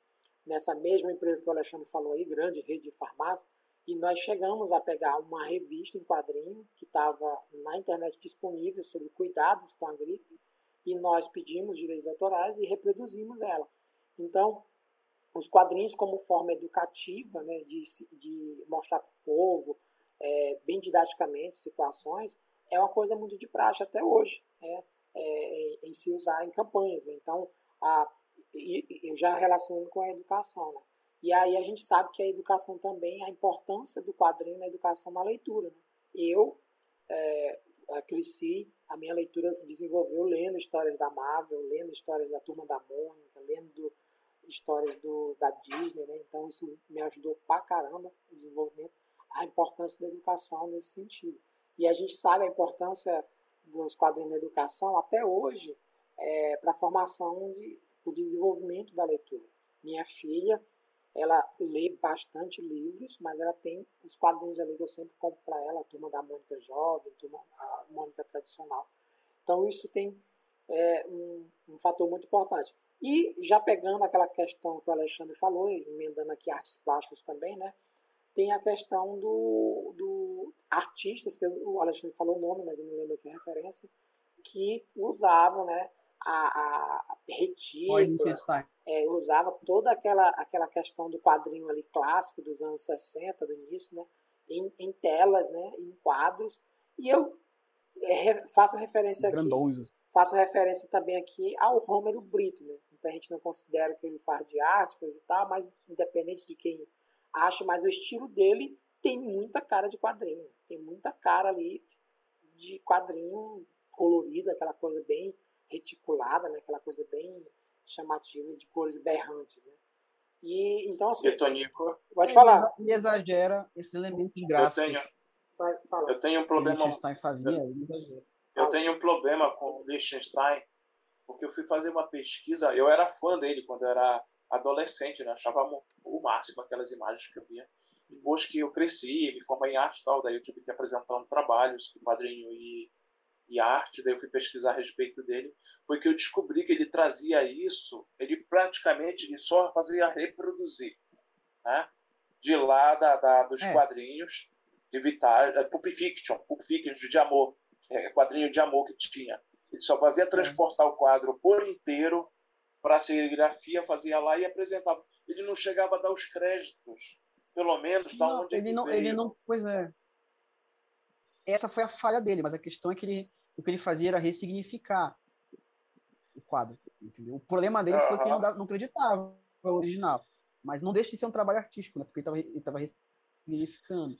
nessa mesma empresa que o Alexandre falou aí, grande rede de farmácia, e nós chegamos a pegar uma revista em quadrinho que estava na internet disponível sobre cuidados com a gripe, e nós pedimos direitos autorais e reproduzimos ela. Então, os quadrinhos como forma educativa, né, de, de mostrar para o povo, é, bem didaticamente, situações, é uma coisa muito de praxe até hoje. Né? é, em se usar em campanhas. Então, a, eu já relacionando com a educação. Né? E aí a gente sabe que a educação também, a importância do quadrinho na educação na leitura. Né? Eu é, cresci, a minha leitura se desenvolveu lendo histórias da Marvel, lendo histórias da Turma da Mônica, lendo histórias do, da Disney, né? Então isso me ajudou pra caramba no desenvolvimento, a importância da educação nesse sentido. E a gente sabe a importância dos quadrinhos na educação até hoje é, para a formação de, o desenvolvimento da leitura. Minha filha, ela lê bastante livros, mas ela tem os quadrinhos ali que eu sempre compro para ela, a turma da Mônica Jovem, a, turma, a Mônica Tradicional. Então isso tem é, um, um fator muito importante. E já pegando aquela questão que o Alexandre falou, emendando aqui artes plásticas também, né? Tem a questão do, do artistas, que o Alexandre falou o nome, mas eu não lembro aqui a referência, que usavam né, a, a retícula, é, usava toda aquela, aquela questão do quadrinho ali clássico dos anos 60, do início, né, em, em telas, né, em quadros, e eu é, faço referência aqui, faço referência também aqui ao Romero Brito, né? Então a gente não considera que ele faz de arte, coisa e tal, mas independente de quem acha, mas o estilo dele tem muita cara de quadrinho, tem muita cara ali de quadrinho colorido, aquela coisa bem reticulada, né? Aquela coisa bem chamativa de cores berrantes, né? E então assim. E Tonico, pode falar. E exagera esses elementos gráficos. Eu tenho, eu tenho um problema. Liechtenstein fazia, eu, eu tenho um problema com o Liechtenstein, porque eu fui fazer uma pesquisa. Eu era fã dele quando eu era adolescente, né? Achava o máximo aquelas imagens que eu via. Depois que eu cresci, me formei em arte e tal, daí eu tive que apresentar um trabalho sobre quadrinho e, e arte, daí eu fui pesquisar a respeito dele. Foi que eu descobri que ele trazia isso, ele praticamente ele só fazia reproduzir, né? De lá da, da dos é. quadrinhos de Vitar, é, Pulp Fiction, Pulp Fiction de amor, é, quadrinho de amor que tinha. Ele só fazia é. transportar o quadro por inteiro para a serigrafia, fazia lá e apresentava. Ele não chegava a dar os créditos, pelo menos, da onde ele não, ele não, pois é. Essa foi a falha dele, mas a questão é que ele, o que ele fazia era ressignificar o quadro, entendeu? O problema dele foi que ele não, não acreditava no original, mas não deixa de ser um trabalho artístico, né? Porque ele estava ressignificando.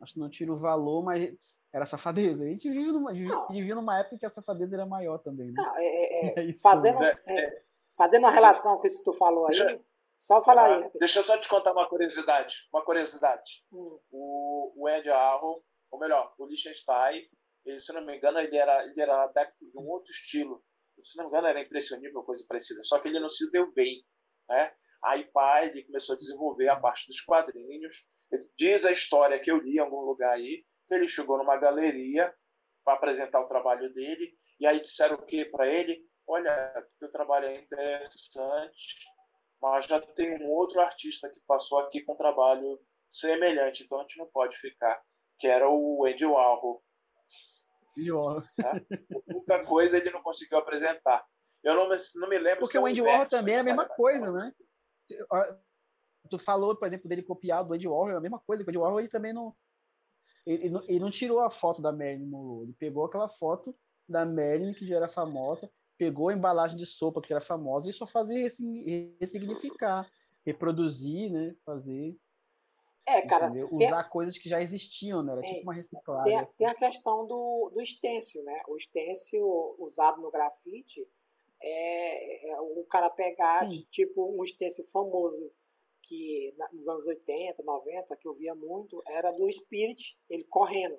Acho que não tira o valor, mas era safadeza. A gente vive numa, vivia numa época que a safadeza era maior também. Né? Não, é, é, é, (laughs) é fazendo, é, é, fazendo uma relação com isso que tu falou aí, deixa, só falar aí. Deixa eu só te contar uma curiosidade. Uma curiosidade. Hum. O, o Ed Arrow, ou melhor, o Liechtenstein, ele, se não me engano, ele era, ele era adepto de um outro estilo. Se não me engano, era impressionível, coisa parecida. Só que ele não se deu bem. Né? Aí, pai, ele começou a desenvolver a parte dos quadrinhos. Diz a história que eu li em algum lugar aí, que ele chegou numa galeria para apresentar o trabalho dele, e aí disseram o que para ele? Olha, teu trabalho é interessante, mas já tem um outro artista que passou aqui com um trabalho semelhante, então a gente não pode ficar, que era o Andy Warhol. Tá? Muita coisa ele não conseguiu apresentar. Eu não me, não me lembro Porque o Andy Warhol também é a mesma coisa, né? Tu falou, por exemplo, dele copiar do Andy Warhol, é a mesma coisa. O Andy Warhol ele também não ele, ele, não tirou a foto da Marilyn Monroe, ele pegou aquela foto da Marilyn, que já era famosa, pegou a embalagem de sopa, que era famosa, e só fazia assim, ressignificar, reproduzir, né? Fazer. É, cara. Usar coisas que já existiam, né? Era é, tipo uma reciclagem. Tem, assim. tem, a questão do, do stencil, né? O stencil usado no grafite é, é o cara pegar, de, tipo, um stencil famoso que nos anos 80, 90, que eu via muito, era do Spirit, ele correndo.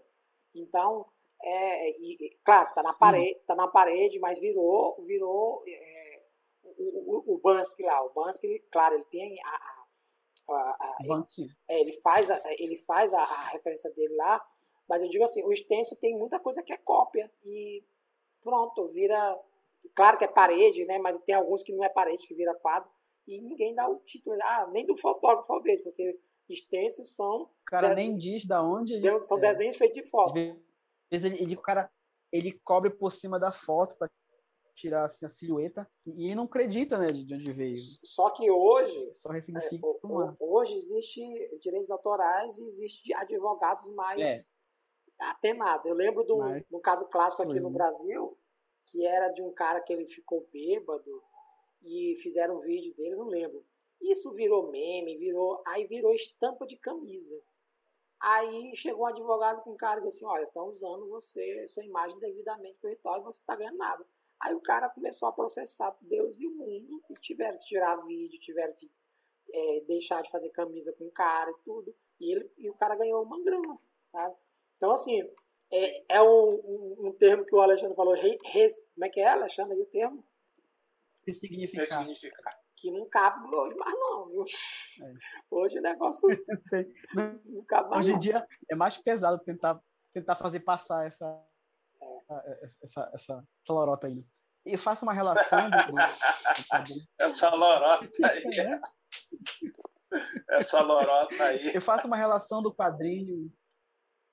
Então, é, e, claro, tá na parede, uhum. tá na parede, mas virou, virou é, o, o, o Bansky lá. O Bansky, ele, claro, ele tem a, a, a, ele, é, ele, faz, a, ele faz a, a, referência dele lá, mas eu digo assim, o stencil tem muita coisa que é cópia e pronto, vira, claro que é parede, né? Mas tem alguns que não é parede, que vira quadro e ninguém dá o título, ah, nem do fotógrafo talvez, porque extensos são. O cara nem diz da onde. Ele, são é. desenhos feitos de foto. Às vezes ele, ele, o cara ele cobre por cima da foto para tirar assim, a silhueta e não acredita né, de onde veio. Só que hoje. Só é, hoje existe direitos autorais e existe advogados mais é. atenados. Eu lembro de um, caso clássico aqui no Brasil, que era de um cara que ele ficou bêbado e fizeram um vídeo dele, não lembro. Isso virou meme, virou, aí virou estampa de camisa. Aí chegou um advogado com um cara e disse assim, olha, estão usando você, sua imagem devidamente para e você está ganhando nada. Aí o cara começou a processar Deus e o mundo e tiveram que tirar vídeo, tiveram que é, deixar de fazer camisa com o cara e tudo. E, ele, e o cara ganhou uma grana. Tá? Então, assim, é, é um, um, um, termo que o Alexandre falou. Res, como é que é, Alexandre, aí o termo? ressignificar. ressignificar. Que não cabe hoje mais não, viu? É. Hoje o negócio (laughs) não, não cabe mais Hoje em dia é mais pesado tentar, tentar fazer passar essa. Essa, essa, essa lorota aí. Eu faço uma relação... Do, do... (laughs) essa lorota aí. É. Essa lorota aí. Eu faço uma relação do quadrinho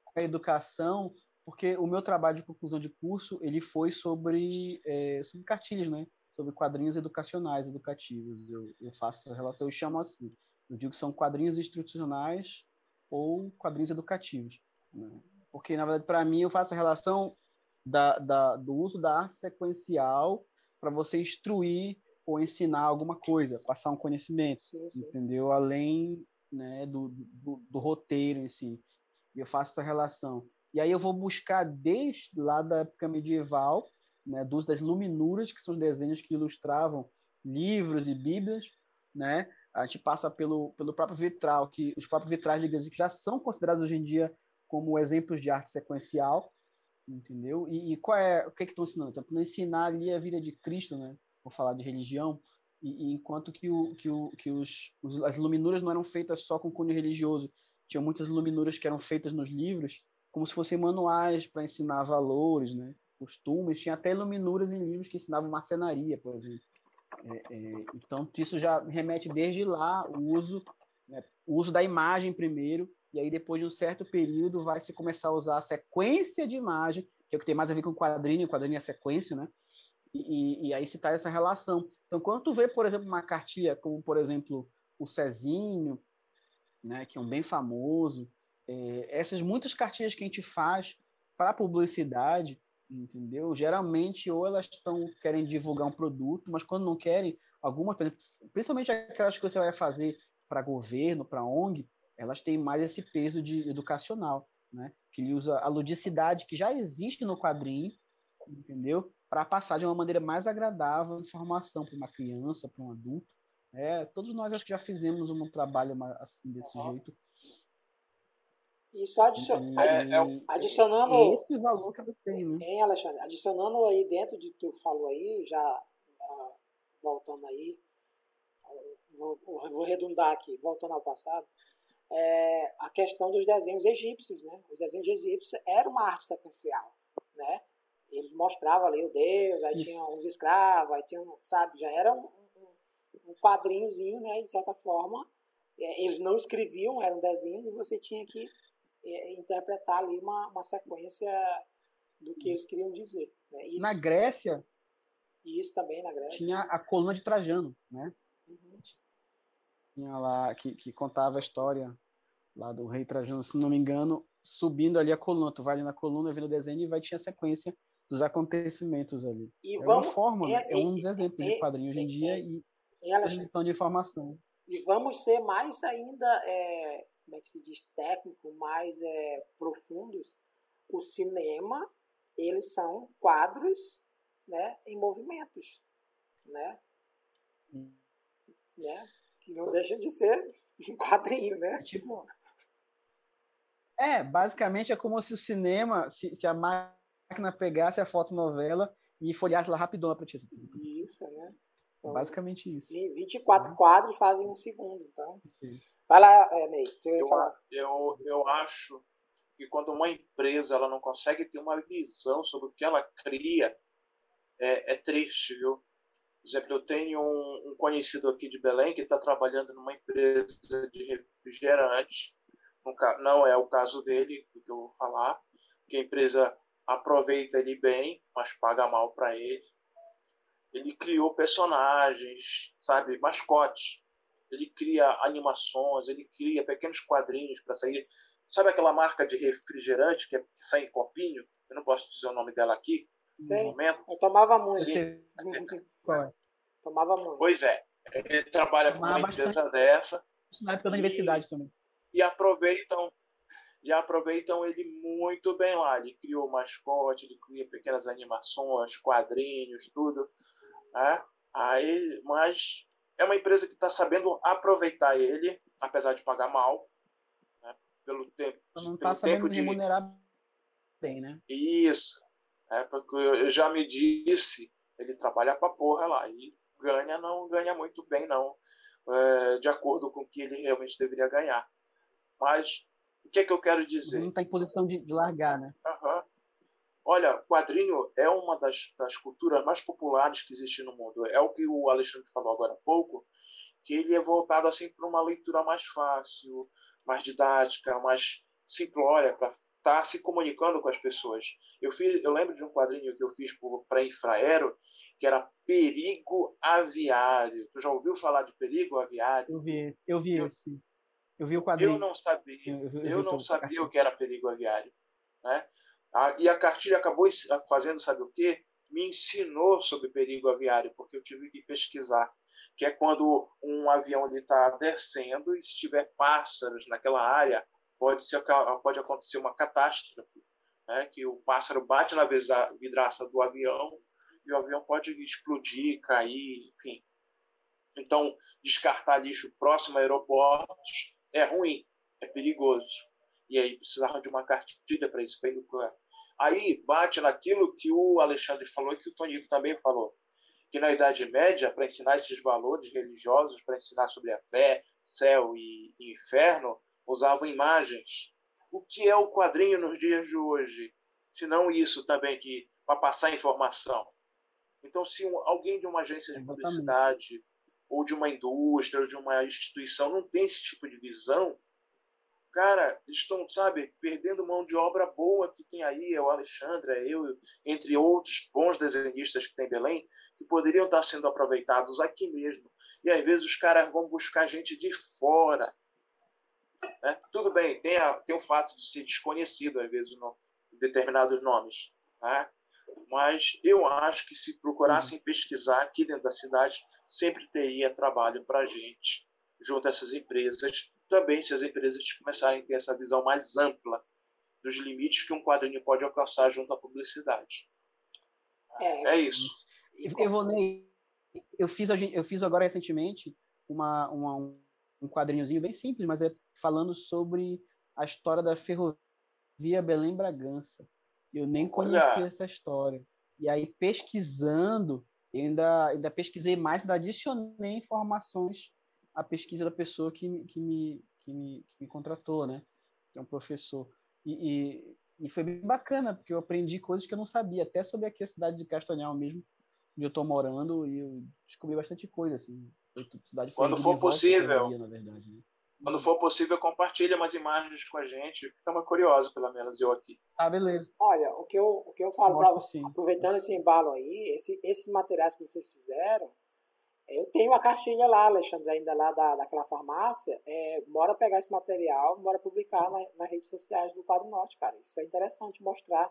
com a educação, porque o meu trabalho de conclusão de curso ele foi sobre, é, sobre cartilhas, né? sobre quadrinhos educacionais, educativos. Eu, eu faço a relação, eu chamo assim. Eu digo que são quadrinhos instrucionais ou quadrinhos educativos. Né? Porque, na verdade, para mim, eu faço a relação da, da, do uso da arte sequencial para você instruir ou ensinar alguma coisa, passar um conhecimento, sim, sim. entendeu? Além né, do, do, do, roteiro em si. Eu faço essa relação. E aí eu vou buscar desde lá da época medieval, né, dos das luminuras, que são os desenhos que ilustravam livros e bíblias, né? A gente passa pelo, pelo próprio vitral, que os próprios vitrais de igreja que já são considerados hoje em dia como exemplos de arte sequencial, entendeu? E, e qual é o que, é que estão ensinando? Estão ensinar ali a vida de Cristo, né? Vou falar de religião, e, e enquanto que, o, que, o, que os, os, as luminuras não eram feitas só com cunho religioso, tinham muitas luminuras que eram feitas nos livros, como se fossem manuais para ensinar valores, né? costumes, tinha até luminuras em livros que ensinavam marcenaria, por exemplo. É, é, então, isso já remete desde lá o uso, né, o uso da imagem primeiro, e aí depois de um certo período vai se começar a usar a sequência de imagem, que é o que tem mais a ver com quadrinho, quadrinho é sequência, né? E, e, aí se traz essa relação. Então, quando tu vê, por exemplo, uma cartilha como, por exemplo, o Cezinho, né, que é um bem famoso, é, essas muitas cartilhas que a gente faz para publicidade, entendeu? Geralmente, ou elas estão querem divulgar um produto, mas quando não querem, algumas, principalmente aquelas que você vai fazer para governo, para ONG, elas têm mais esse peso de educacional, né? Que ele usa a ludicidade que já existe no quadrinho, entendeu? Para passar de uma maneira mais agradável a informação para uma criança, para um adulto. É, todos nós acho que já fizemos um trabalho assim desse uhum. jeito. E só adicion... é, é, adicionando. É esse valor que eu tenho. Né? Hein, Alexandre? Adicionando aí dentro de tu falou aí, já voltando aí, vou, vou redundar aqui, voltando ao passado é, a questão dos desenhos egípcios, né? Os desenhos egípcios eram uma arte sequencial, né? Eles mostravam ali o Deus, aí Isso. tinha uns escravos, aí tinha, sabe, já era um, um, um quadrinhozinho, né? De certa forma, é, eles não escreviam, eram desenhos e você tinha que é, interpretar ali uma, uma sequência do que eles queriam dizer. Né? Isso, na Grécia. Isso também na Grécia. Tinha a coluna de Trajano, né? Tinha lá que, que contava a história lá do rei Trajano, se não me engano, subindo ali a coluna. Tu vai ali na coluna, vendo o desenho e vai tinha a sequência dos acontecimentos ali. E é vamos, uma forma, é, é um dos exemplos é, de quadrinho hoje em dia e transmissão de informação. E vamos ser mais ainda, é, como é que se diz, técnico, mais é, profundos. O cinema, eles são quadros né, em movimentos, né? Hum. né? Que não deixa de ser um quadrinho, né? Tipo, é, basicamente é como se o cinema, se, se a máquina pegasse a fotonovela e folhasse lá rapidão pra ti. Isso, né? Então, basicamente isso. 24 né? quadros fazem um segundo, então. Sim. Vai lá, é, Ney, tu ia eu, falar. Eu, eu acho que quando uma empresa ela não consegue ter uma visão sobre o que ela cria, é, é triste, viu? Por exemplo, eu tenho um, um conhecido aqui de Belém que está trabalhando numa empresa de refrigerantes. Não é o caso dele, que eu vou falar, que a empresa aproveita ele bem, mas paga mal para ele. Ele criou personagens, sabe, mascotes. Ele cria animações, ele cria pequenos quadrinhos para sair. Sabe aquela marca de refrigerante que, é, que sai em copinho? Eu não posso dizer o nome dela aqui, Sei. no momento. Eu tomava muito. (laughs) Qual é? Tomava muito. Pois é. Ele trabalha com uma empresa dessa. Na época da universidade também. E aproveitam e aproveitam ele muito bem lá. Ele criou mascote, ele cria pequenas animações, quadrinhos, tudo. Né? Aí, mas é uma empresa que está sabendo aproveitar ele, apesar de pagar mal, né? pelo tempo. Não está sabendo de... remunerar bem, né? Isso. É, porque eu já me disse, ele trabalha pra porra lá. E ganha, não ganha muito bem, não, é, de acordo com o que ele realmente deveria ganhar. Mas o que é que eu quero dizer? Não está em posição de, de largar, né? Uhum. Olha, quadrinho é uma das, das culturas mais populares que existe no mundo. É o que o Alexandre falou agora há pouco, que ele é voltado assim para uma leitura mais fácil, mais didática, mais simplória, para estar tá se comunicando com as pessoas. Eu, fiz, eu lembro de um quadrinho que eu fiz para Infraero, que era Perigo Aviário. Tu já ouviu falar de Perigo Aviário? Eu vi esse. Eu vi eu, esse. Eu vi o quadrinho. Eu não sabia. Eu, eu, eu não sabia o que era Perigo Aviário. Né? Ah, e a cartilha acabou fazendo, sabe o quê? Me ensinou sobre perigo aviário, porque eu tive que pesquisar. Que é quando um avião está descendo e se tiver pássaros naquela área, pode, ser, pode acontecer uma catástrofe. Né? Que o pássaro bate na vidraça do avião e o avião pode explodir, cair, enfim. Então, descartar lixo próximo a aeroportos é ruim, é perigoso. E aí precisavam de uma cartilha para isso, bem claro. Aí bate naquilo que o Alexandre falou e que o Tonico também falou. Que na Idade Média, para ensinar esses valores religiosos, para ensinar sobre a fé, céu e inferno, usavam imagens. O que é o quadrinho nos dias de hoje? Se não isso também, que para passar informação. Então, se um, alguém de uma agência de publicidade, ou de uma indústria, ou de uma instituição não tem esse tipo de visão, cara, estão, sabe, perdendo mão de obra boa que tem aí, é o Alexandre, é eu, entre outros bons desenhistas que tem em Belém, que poderiam estar sendo aproveitados aqui mesmo. E às vezes os caras vão buscar gente de fora. Né? Tudo bem, tem, a, tem o fato de ser desconhecido, às vezes, no, determinados nomes. Né? mas eu acho que se procurassem pesquisar aqui dentro da cidade, sempre teria trabalho para a gente, junto a essas empresas. Também, se as empresas começarem a ter essa visão mais ampla dos limites que um quadrinho pode alcançar junto à publicidade. É, é isso. Eu, vou, eu, fiz, eu fiz agora recentemente uma, uma, um quadrinhozinho bem simples, mas é falando sobre a história da ferrovia Belém-Bragança. Eu nem conhecia Olha. essa história. E aí, pesquisando, eu ainda, ainda pesquisei mais, ainda adicionei informações à pesquisa da pessoa que, que, me, que, me, que me contratou, né? Que é um professor. E, e, e, foi bem bacana, porque eu aprendi coisas que eu não sabia, até sobre aqui a cidade de Castanhal mesmo, onde eu estou morando, e eu descobri bastante coisa, assim. Cidade Quando for possível. na verdade, né? Quando for possível, compartilha umas imagens com a gente. Fica curioso, pelo menos, eu aqui. Ah, beleza. Olha, o que eu, o que eu falo, pra, aproveitando esse embalo aí, esse, esses materiais que vocês fizeram, eu tenho a cartilha lá, Alexandre, ainda lá da, daquela farmácia. É, bora pegar esse material, bora publicar na, nas redes sociais do Padre Norte, cara. Isso é interessante mostrar.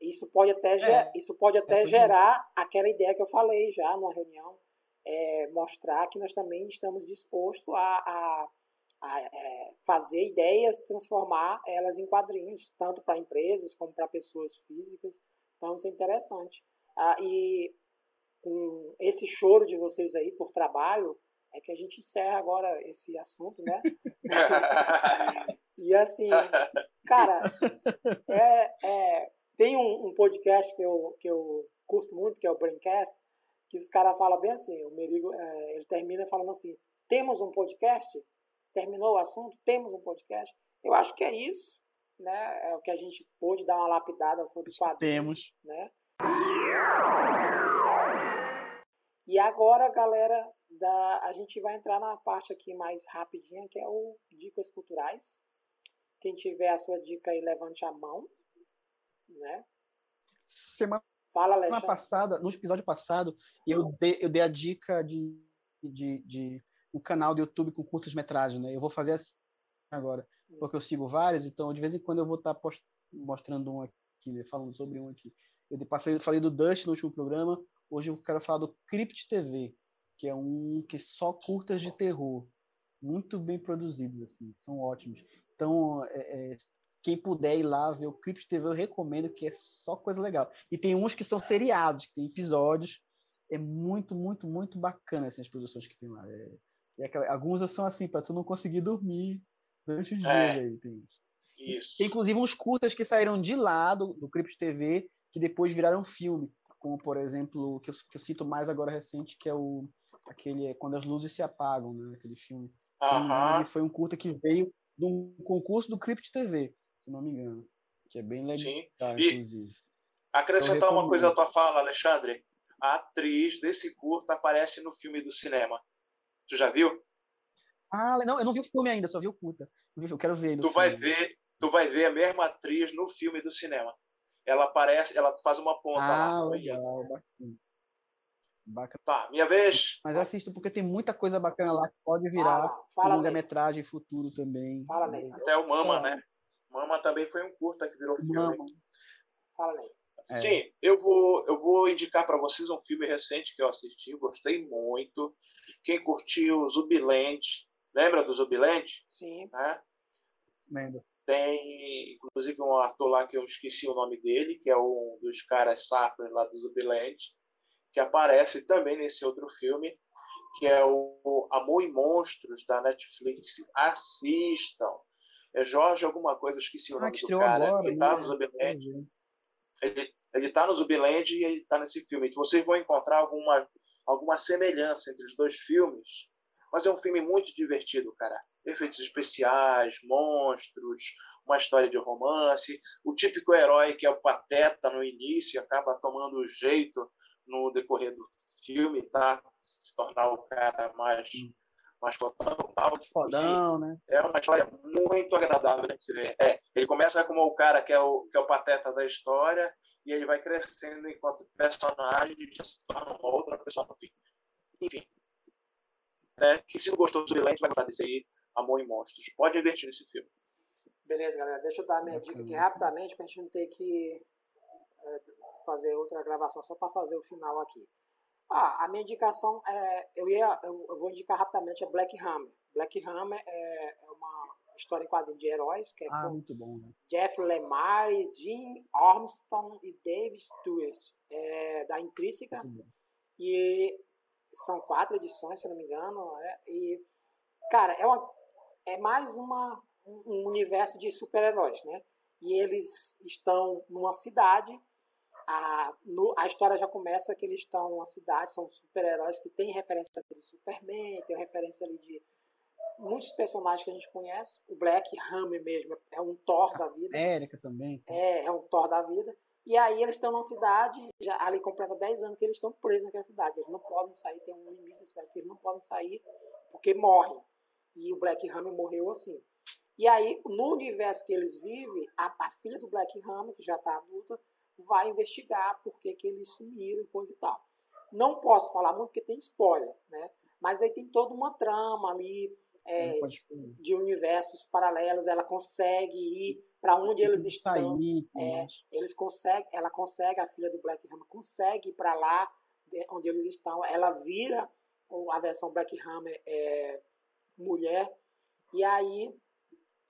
Isso pode até, é, isso pode até é gerar aquela ideia que eu falei já numa reunião. É, mostrar que nós também estamos dispostos a, a a, é, fazer ideias, transformar elas em quadrinhos, tanto para empresas como para pessoas físicas. Então, isso é interessante. Ah, e com esse choro de vocês aí por trabalho, é que a gente encerra agora esse assunto, né? (laughs) e assim, cara, é, é, tem um, um, podcast que eu, que eu curto muito, que é o Braincast, que os caras falam bem assim, o Merigo, é, ele termina falando assim, temos um podcast? Terminou o assunto, temos um podcast. Eu acho que é isso, né? É o que a gente pôde dar uma lapidada sobre quadrinhos. Temos. Né? E agora, galera, da, a gente vai entrar na parte aqui mais rapidinha, que é o Dicas Culturais. Quem tiver a sua dica aí, levante a mão. Né? Semana, Fala, Alexandre. semana passada, no episódio passado, eu dei, eu dei a dica de, de, de o canal do YouTube com curtas-metragens, né? Eu vou fazer assim agora, porque eu sigo vários, então de vez em quando eu vou estar tá mostrando um aqui, né? falando sobre um aqui. Eu passei, falei do Dust no último programa, hoje eu quero falar do Crypt TV, que é um que só curtas de terror, muito bem produzidos, assim, são ótimos. Então, é, é, quem puder ir lá ver o Crypt TV, eu recomendo, que é só coisa legal. E tem uns que são seriados, que tem episódios, é muito, muito, muito bacana essas produções que tem lá. É, aquela, alguns são assim, para tu não conseguir dormir durante os é. dias aí. Tem, Isso. tem inclusive uns curtas que saíram de lá do, do Crypt TV, que depois viraram filme. Como, por exemplo, que eu, que eu cito mais agora recente, que é o aquele é Quando as Luzes Se Apagam, né? Aquele filme. Uhum. foi um curta que veio de um concurso do Crypt TV, se não me engano. Que é bem legal, Sim. inclusive. Acrescentar então, uma coisa à tua fala, Alexandre. A atriz desse curta aparece no filme do cinema. Tu já viu? Ah, não, eu não vi o filme ainda, só vi o curta. Eu quero ver. Tu vai ver, tu vai ver a mesma atriz no filme do cinema. Ela aparece, ela faz uma ponta ah, lá. Legal, bacana. bacana. Tá, minha vez. Mas assisto porque tem muita coisa bacana lá que pode virar longa-metragem futuro também. Fala, Ney. Até o Mama, né? Mama também foi um curta que virou filme. Mama. fala aí. É. Sim, eu vou, eu vou indicar para vocês um filme recente que eu assisti, gostei muito. Quem curtiu Zubiland, lembra do Zubiland? Sim. Né? Lembro. Tem, inclusive, um ator lá que eu esqueci o nome dele, que é um dos caras sacros lá do Zubiland, que aparece também nesse outro filme, que é o Amor e Monstros, da Netflix. Assistam. É Jorge alguma coisa, esqueci o ah, nome do cara. Agora, que tá no Zubiland. Ele, ele tá no Zubiland e ele tá nesse filme. Que vocês vão encontrar alguma, alguma semelhança entre os dois filmes. Mas é um filme muito divertido, cara. Efeitos especiais, monstros, uma história de romance. O típico herói que é o pateta no início acaba tomando jeito no decorrer do filme, tá? Se tornar o cara mais, mais fodão. Fodão, né? É uma história muito agradável de se ver. É, ele começa como o cara que é o, que é o pateta da história e ele vai crescendo enquanto personagem e já se torna uma outra pessoa no fim. Enfim. Né? Que se não gostou do Silente, vai gostar desse aí, Amor e Monstros. Pode investir nesse filme. Beleza, galera. Deixa eu dar a minha dica aqui rapidamente para a gente não ter que é, fazer outra gravação só para fazer o final aqui. Ah, a minha indicação é. Eu, ia, eu, eu vou indicar rapidamente a Black Hammer. Black Hammer é, é uma história em quadrinho de heróis que é ah, muito bom, né? Jeff Lemire, Jim Armstrong e Dave Stewart, é, da Intrínseca. E são quatro edições, se não me engano. É, e, cara, é, uma, é mais uma, um universo de super-heróis, né? E eles estão numa cidade a, no, a história já começa que eles estão numa cidade, são super-heróis que tem referência de Superman, tem referência ali de muitos personagens que a gente conhece. O Black Hammer mesmo é um Thor da vida. América também. É, é um Thor da vida. E aí eles estão numa cidade, já ali completa 10 anos que eles estão presos naquela cidade. Eles não podem sair, tem um limite da cidade que eles não podem sair porque morrem. E o Black Hammer morreu assim. E aí, no universo que eles vivem, a, a filha do Black Hammer, que já está adulta, vai investigar por que, que eles sumiram e coisa e tal. Não posso falar muito porque tem spoiler, né? Mas aí tem toda uma trama ali é, de universos paralelos. Ela consegue ir para onde eles estão. é, eles conseguem, ela consegue, a filha do Black Hammer consegue ir para lá onde eles estão. Ela vira a versão Black Hammer é, mulher. E aí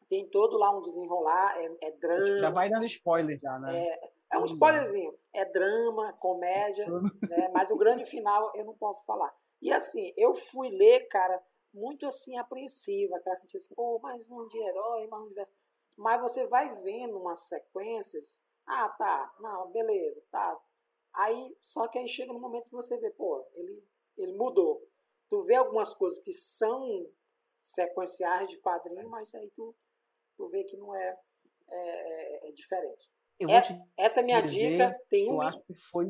tem todo lá um desenrolar, é, é drama. Já vai dando spoiler já, né? É, é um spoilerzinho. É drama, comédia, né? Mas o grande final eu não posso falar. E assim, eu fui ler, cara, muito assim, apreensiva, aquela sentia assim, pô, mais um de herói, mais um universo. Mas você vai vendo umas sequências, ah, tá, não, beleza, tá. Aí, só que aí chega no momento que você vê, pô, ele, ele mudou. Tu vê algumas coisas que são sequenciais de quadrinho, mas aí tu, tu vê que não é, é, é, é diferente. É, essa é minha dizer, dica. Tem um. Eu acho que foi.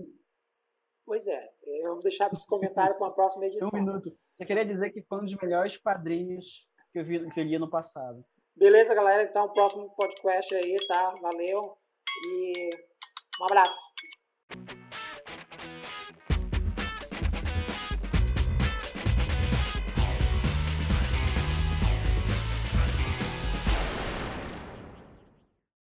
Pois é. Eu vou deixar esse comentário para a próxima edição. Um minuto. Você queria dizer que foi um dos melhores quadrinhos que eu, vi, que eu li no passado. Beleza, galera. Então, próximo podcast aí, tá? Valeu. E um abraço.